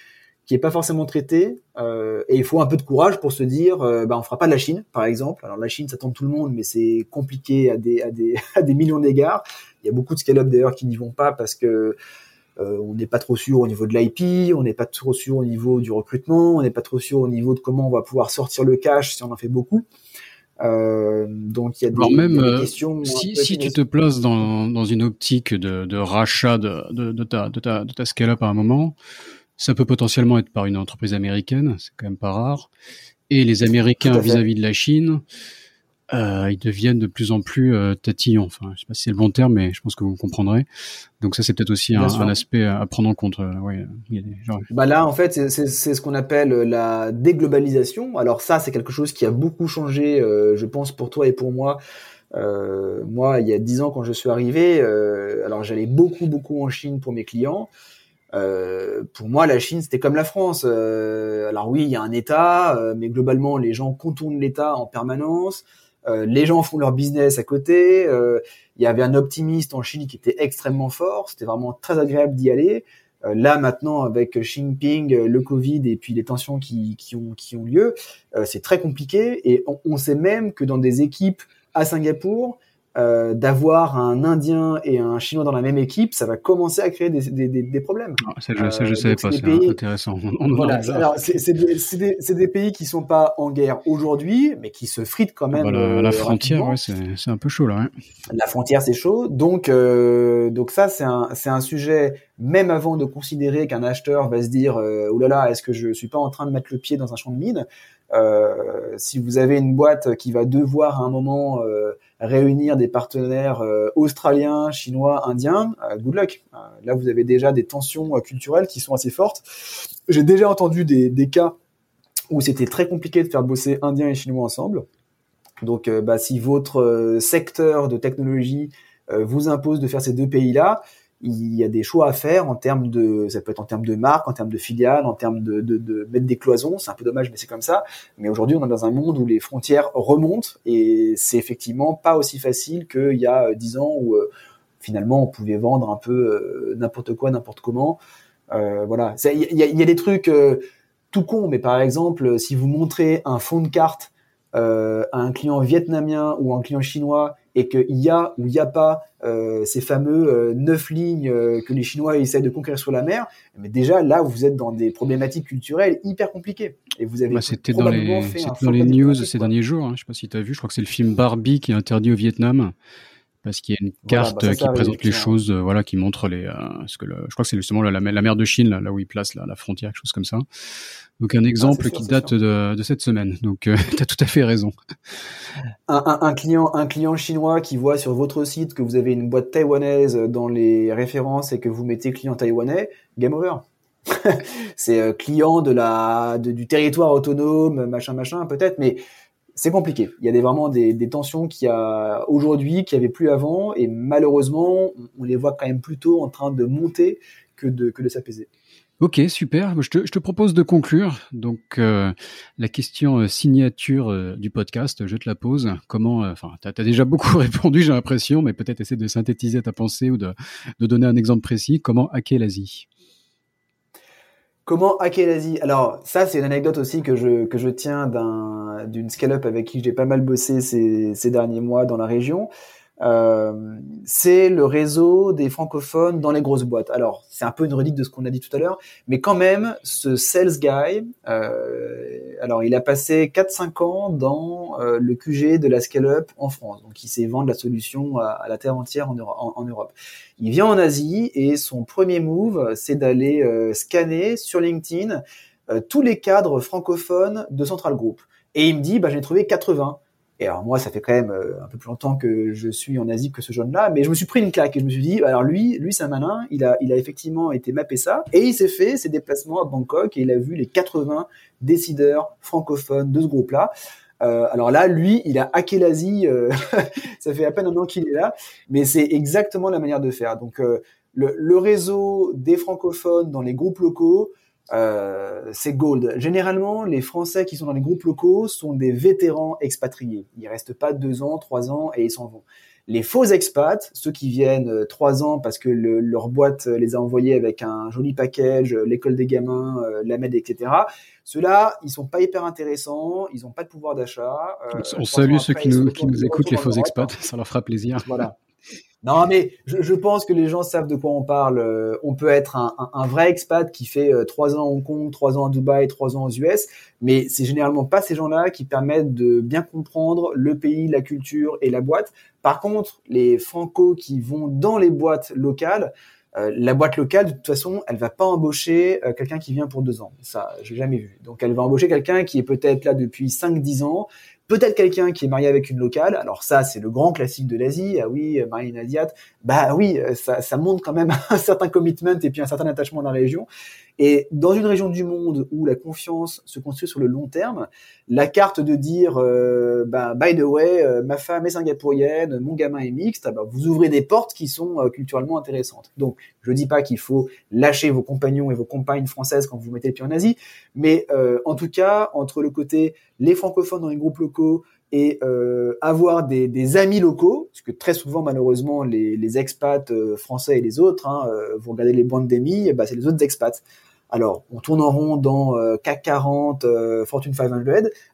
qui est pas forcément traité. Euh, et il faut un peu de courage pour se dire euh, bah on fera pas de la Chine par exemple. Alors la Chine ça tente tout le monde mais c'est compliqué à des à des (laughs) à des millions d'égards. Il y a beaucoup de scale-up d'ailleurs qui n'y vont pas parce que euh, on n'est pas trop sûr au niveau de l'IP on n'est pas trop sûr au niveau du recrutement on n'est pas trop sûr au niveau de comment on va pouvoir sortir le cash si on en fait beaucoup euh, donc il y a des, même, euh, questions. Si, si tu te places dans, dans une optique de, de rachat de, de, de, ta, de ta, de ta scale-up à un moment, ça peut potentiellement être par une entreprise américaine, c'est quand même pas rare. Et les Américains vis-à-vis -vis de la Chine, euh, ils deviennent de plus en plus euh, tatillons. Enfin, je sais pas si c'est le bon terme, mais je pense que vous comprendrez. Donc ça, c'est peut-être aussi un, un, aspect à prendre en compte. Euh, ouais, il y a des, genre... Bah là, en fait, c'est ce qu'on appelle la déglobalisation. Alors ça, c'est quelque chose qui a beaucoup changé, euh, je pense, pour toi et pour moi. Euh, moi, il y a dix ans, quand je suis arrivé, alors j'allais beaucoup, beaucoup en Chine pour mes clients. Euh, pour moi, la Chine, c'était comme la France. Euh, alors oui, il y a un État, euh, mais globalement, les gens contournent l'État en permanence. Les gens font leur business à côté. Il y avait un optimiste en Chine qui était extrêmement fort. C'était vraiment très agréable d'y aller. là maintenant, avec Xi Jinping, le Covid et puis les tensions qui, qui ont, qui ont lieu, c'est très compliqué. Et on, sait même que dans des équipes à Singapour, euh, d'avoir un Indien et un Chinois dans la même équipe, ça va commencer à créer des, des, des, des problèmes. Ah, ça, je, ça, je euh, savais pas, c'est intéressant. voilà, c'est des, des, pays qui sont pas en guerre aujourd'hui, mais qui se fritent quand même. La euh, frontière, ouais, c'est un peu chaud là. Hein. La frontière, c'est chaud, donc euh, donc ça, c'est un un sujet même avant de considérer qu'un acheteur va se dire euh, oh là là, est-ce que je suis pas en train de mettre le pied dans un champ de mine? Euh, Si vous avez une boîte qui va devoir à un moment euh, réunir des partenaires euh, australiens, chinois, indiens, euh, good luck. là, vous avez déjà des tensions culturelles qui sont assez fortes. J'ai déjà entendu des, des cas où c'était très compliqué de faire bosser indiens et chinois ensemble. Donc, bah, si votre secteur de technologie vous impose de faire ces deux pays-là, il y a des choix à faire en termes de, ça peut être en termes de marque, en termes de filiales, en termes de, de, de mettre des cloisons. C'est un peu dommage, mais c'est comme ça. Mais aujourd'hui, on est dans un monde où les frontières remontent et c'est effectivement pas aussi facile qu'il y a dix ans où euh, finalement on pouvait vendre un peu euh, n'importe quoi, n'importe comment. Euh, voilà. Il y y a, des trucs tout con, mais par exemple, si vous montrez un fond de carte à un client vietnamien ou un client chinois et qu'il y a ou il n'y a pas euh, ces fameux euh, neuf lignes euh, que les Chinois essaient de conquérir sur la mer, mais déjà là vous êtes dans des problématiques culturelles hyper compliquées. Et vous avez bah, c'était dans les, dans les news ces derniers jours. Hein, je sais pas si tu as vu, je crois que c'est le film Barbie qui est interdit au Vietnam parce qu'il y a une carte bah, qui présente les choses, voilà, qui montre les, ce que le, je crois que c'est justement la, la, mer de Chine, là, là où il place la, la frontière, quelque chose comme ça. Donc un exemple qui date de, de, cette semaine. Donc euh, (laughs) tu as tout à fait raison. Un, un, un, client, un client chinois qui voit sur votre site que vous avez une boîte taïwanaise dans les références et que vous mettez client taïwanais, game over. (laughs) c'est euh, client de la de, du territoire autonome, machin machin peut-être, mais c'est compliqué. Il y a des, vraiment des, tensions qu'il y a aujourd'hui, qu'il n'y avait plus avant, et malheureusement, on les voit quand même plutôt en train de monter que de, s'apaiser. Ok, super. Je te, propose de conclure. Donc, euh, la question euh, signature euh, du podcast, je te la pose. Comment, enfin, tu as, déjà beaucoup (laughs) répondu, j'ai l'impression, mais peut-être essayer de synthétiser ta pensée ou de, de donner un exemple précis. Comment hacker l'Asie? Comment hacker l'Asie Alors, ça, c'est une anecdote aussi que je, que je tiens d'une scale-up avec qui j'ai pas mal bossé ces, ces derniers mois dans la région. Euh, c'est le réseau des francophones dans les grosses boîtes. Alors, c'est un peu une redite de ce qu'on a dit tout à l'heure, mais quand même, ce sales guy, euh, alors il a passé 4-5 ans dans euh, le QG de la scale-up en France. Donc, il sait vendre la solution à, la terre entière en, en, Europe. Il vient en Asie et son premier move, c'est d'aller euh, scanner sur LinkedIn tous les cadres francophones de Central Group. Et il me dit, bah, j'ai trouvé 80. Et alors moi, ça fait quand même euh, un peu plus longtemps que je suis en Asie que ce jeune-là, mais je me suis pris une claque et je me suis dit, alors lui, lui c'est un malin, il a, il a effectivement été mappé ça, et il s'est fait ses déplacements à Bangkok et il a vu les 80 décideurs francophones de ce groupe-là. Euh, alors là, lui, il a hacké l'Asie, euh, (laughs) ça fait à peine un an qu'il est là, mais c'est exactement la manière de faire. Donc euh, le, le réseau des francophones dans les groupes locaux, euh, c'est gold. Généralement, les Français qui sont dans les groupes locaux sont des vétérans expatriés. Ils restent pas deux ans, trois ans et ils s'en vont. Les faux expats, ceux qui viennent euh, trois ans parce que leur boîte les a envoyés avec un joli package, euh, l'école des gamins, la MED, etc. Ceux-là, ils sont pas hyper intéressants, ils ont pas de pouvoir d'achat. on salue ceux qui nous, qui nous écoutent, les faux expats, ça leur fera plaisir. Voilà. Non, mais je, je, pense que les gens savent de quoi on parle. Euh, on peut être un, un, un vrai expat qui fait euh, trois ans à Hong Kong, trois ans à Dubaï, trois ans aux US, mais c'est généralement pas ces gens-là qui permettent de bien comprendre le pays, la culture et la boîte. Par contre, les franco qui vont dans les boîtes locales, euh, la boîte locale, de toute façon, elle va pas embaucher quelqu'un qui vient pour deux ans. Ça, j'ai jamais vu. Donc, elle va embaucher quelqu'un qui est peut-être là depuis cinq, dix ans, Peut-être quelqu'un qui est marié avec une locale. Alors ça, c'est le grand classique de l'Asie. Ah oui, marié une Asiate. Bah oui, ça, ça montre quand même (laughs) un certain commitment et puis un certain attachement à la région. Et dans une région du monde où la confiance se construit sur le long terme, la carte de dire, euh, bah, by the way, euh, ma femme est singapourienne, mon gamin est mixte, ah bah, vous ouvrez des portes qui sont euh, culturellement intéressantes. Donc, je dis pas qu'il faut lâcher vos compagnons et vos compagnes françaises quand vous mettez le pied en Asie, mais en tout cas, entre le côté les francophones dans les groupes locaux, et euh, avoir des, des, amis locaux, parce que très souvent malheureusement les, les expats euh, français et les autres, hein, euh, vous regardez les bandes d'amis, bah, c'est les autres expats. Alors on tourne en rond dans CAC 40, Fortune 500,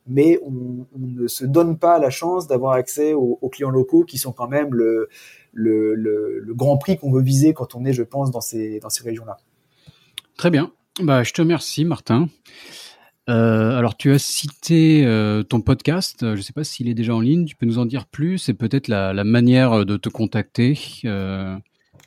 mais on, ne se donne pas la chance d'avoir accès aux, clients locaux qui sont quand même le, grand prix qu'on veut viser quand on est, je pense, dans ces, dans ces régions-là. Très bien. Bah, je te remercie, Martin. Euh, alors, tu as cité euh, ton podcast. Je ne sais pas s'il est déjà en ligne. Tu peux nous en dire plus et peut-être la, manière de te contacter. Euh...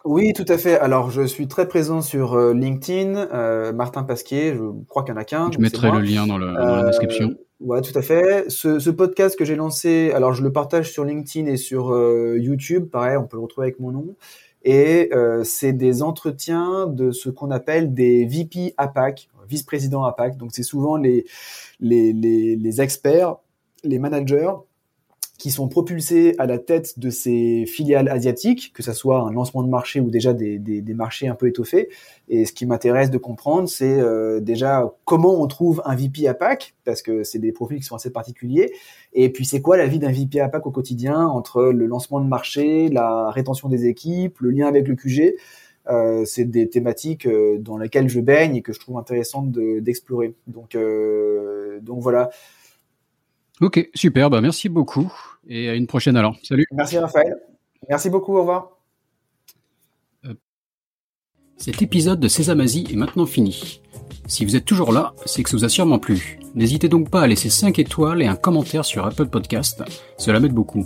Oui, tout à fait. Alors, je suis très présent sur euh, LinkedIn. Euh, Martin Pasquier, je crois qu'il y en a qu'un. Je mettrai le lien dans, le, dans la description. Ouais, tout à fait. Ce, ce podcast que j'ai lancé, alors je le partage sur LinkedIn et sur YouTube. Pareil, on peut le retrouver avec mon nom. Et c'est des entretiens de ce qu'on appelle des VP APAC vice-président APAC. Donc c'est souvent les, les, les, les, experts, les managers qui sont propulsés à la tête de ces filiales asiatiques, que ce soit un lancement de marché ou déjà des, des, des marchés un peu étoffés. Et ce qui m'intéresse de comprendre, c'est euh, déjà comment on trouve un VP APAC, parce que c'est des profils qui sont assez particuliers. Et puis c'est quoi la vie d'un VP APAC au quotidien entre le lancement de marché, la rétention des équipes, le lien avec le QG. Euh, c'est des thématiques euh, dans lesquelles je baigne et que je trouve intéressantes d'explorer. donc, euh, donc voilà. Ok, super. Bah, merci beaucoup et à une prochaine alors. Salut. Merci Raphaël. Merci beaucoup. Au revoir. Cet épisode de Sésame Asie est maintenant fini. Si vous êtes toujours là, c'est que ça vous a sûrement plu. N'hésitez donc pas à laisser 5 étoiles et un commentaire sur Apple Podcast, cela m'aide beaucoup.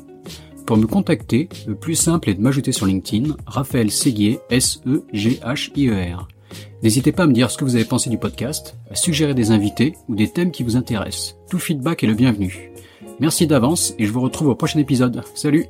Pour me contacter, le plus simple est de m'ajouter sur LinkedIn, Raphaël Séguier, S-E-G-H-I-E-R. N'hésitez pas à me dire ce que vous avez pensé du podcast, à suggérer des invités ou des thèmes qui vous intéressent. Tout feedback est le bienvenu. Merci d'avance et je vous retrouve au prochain épisode. Salut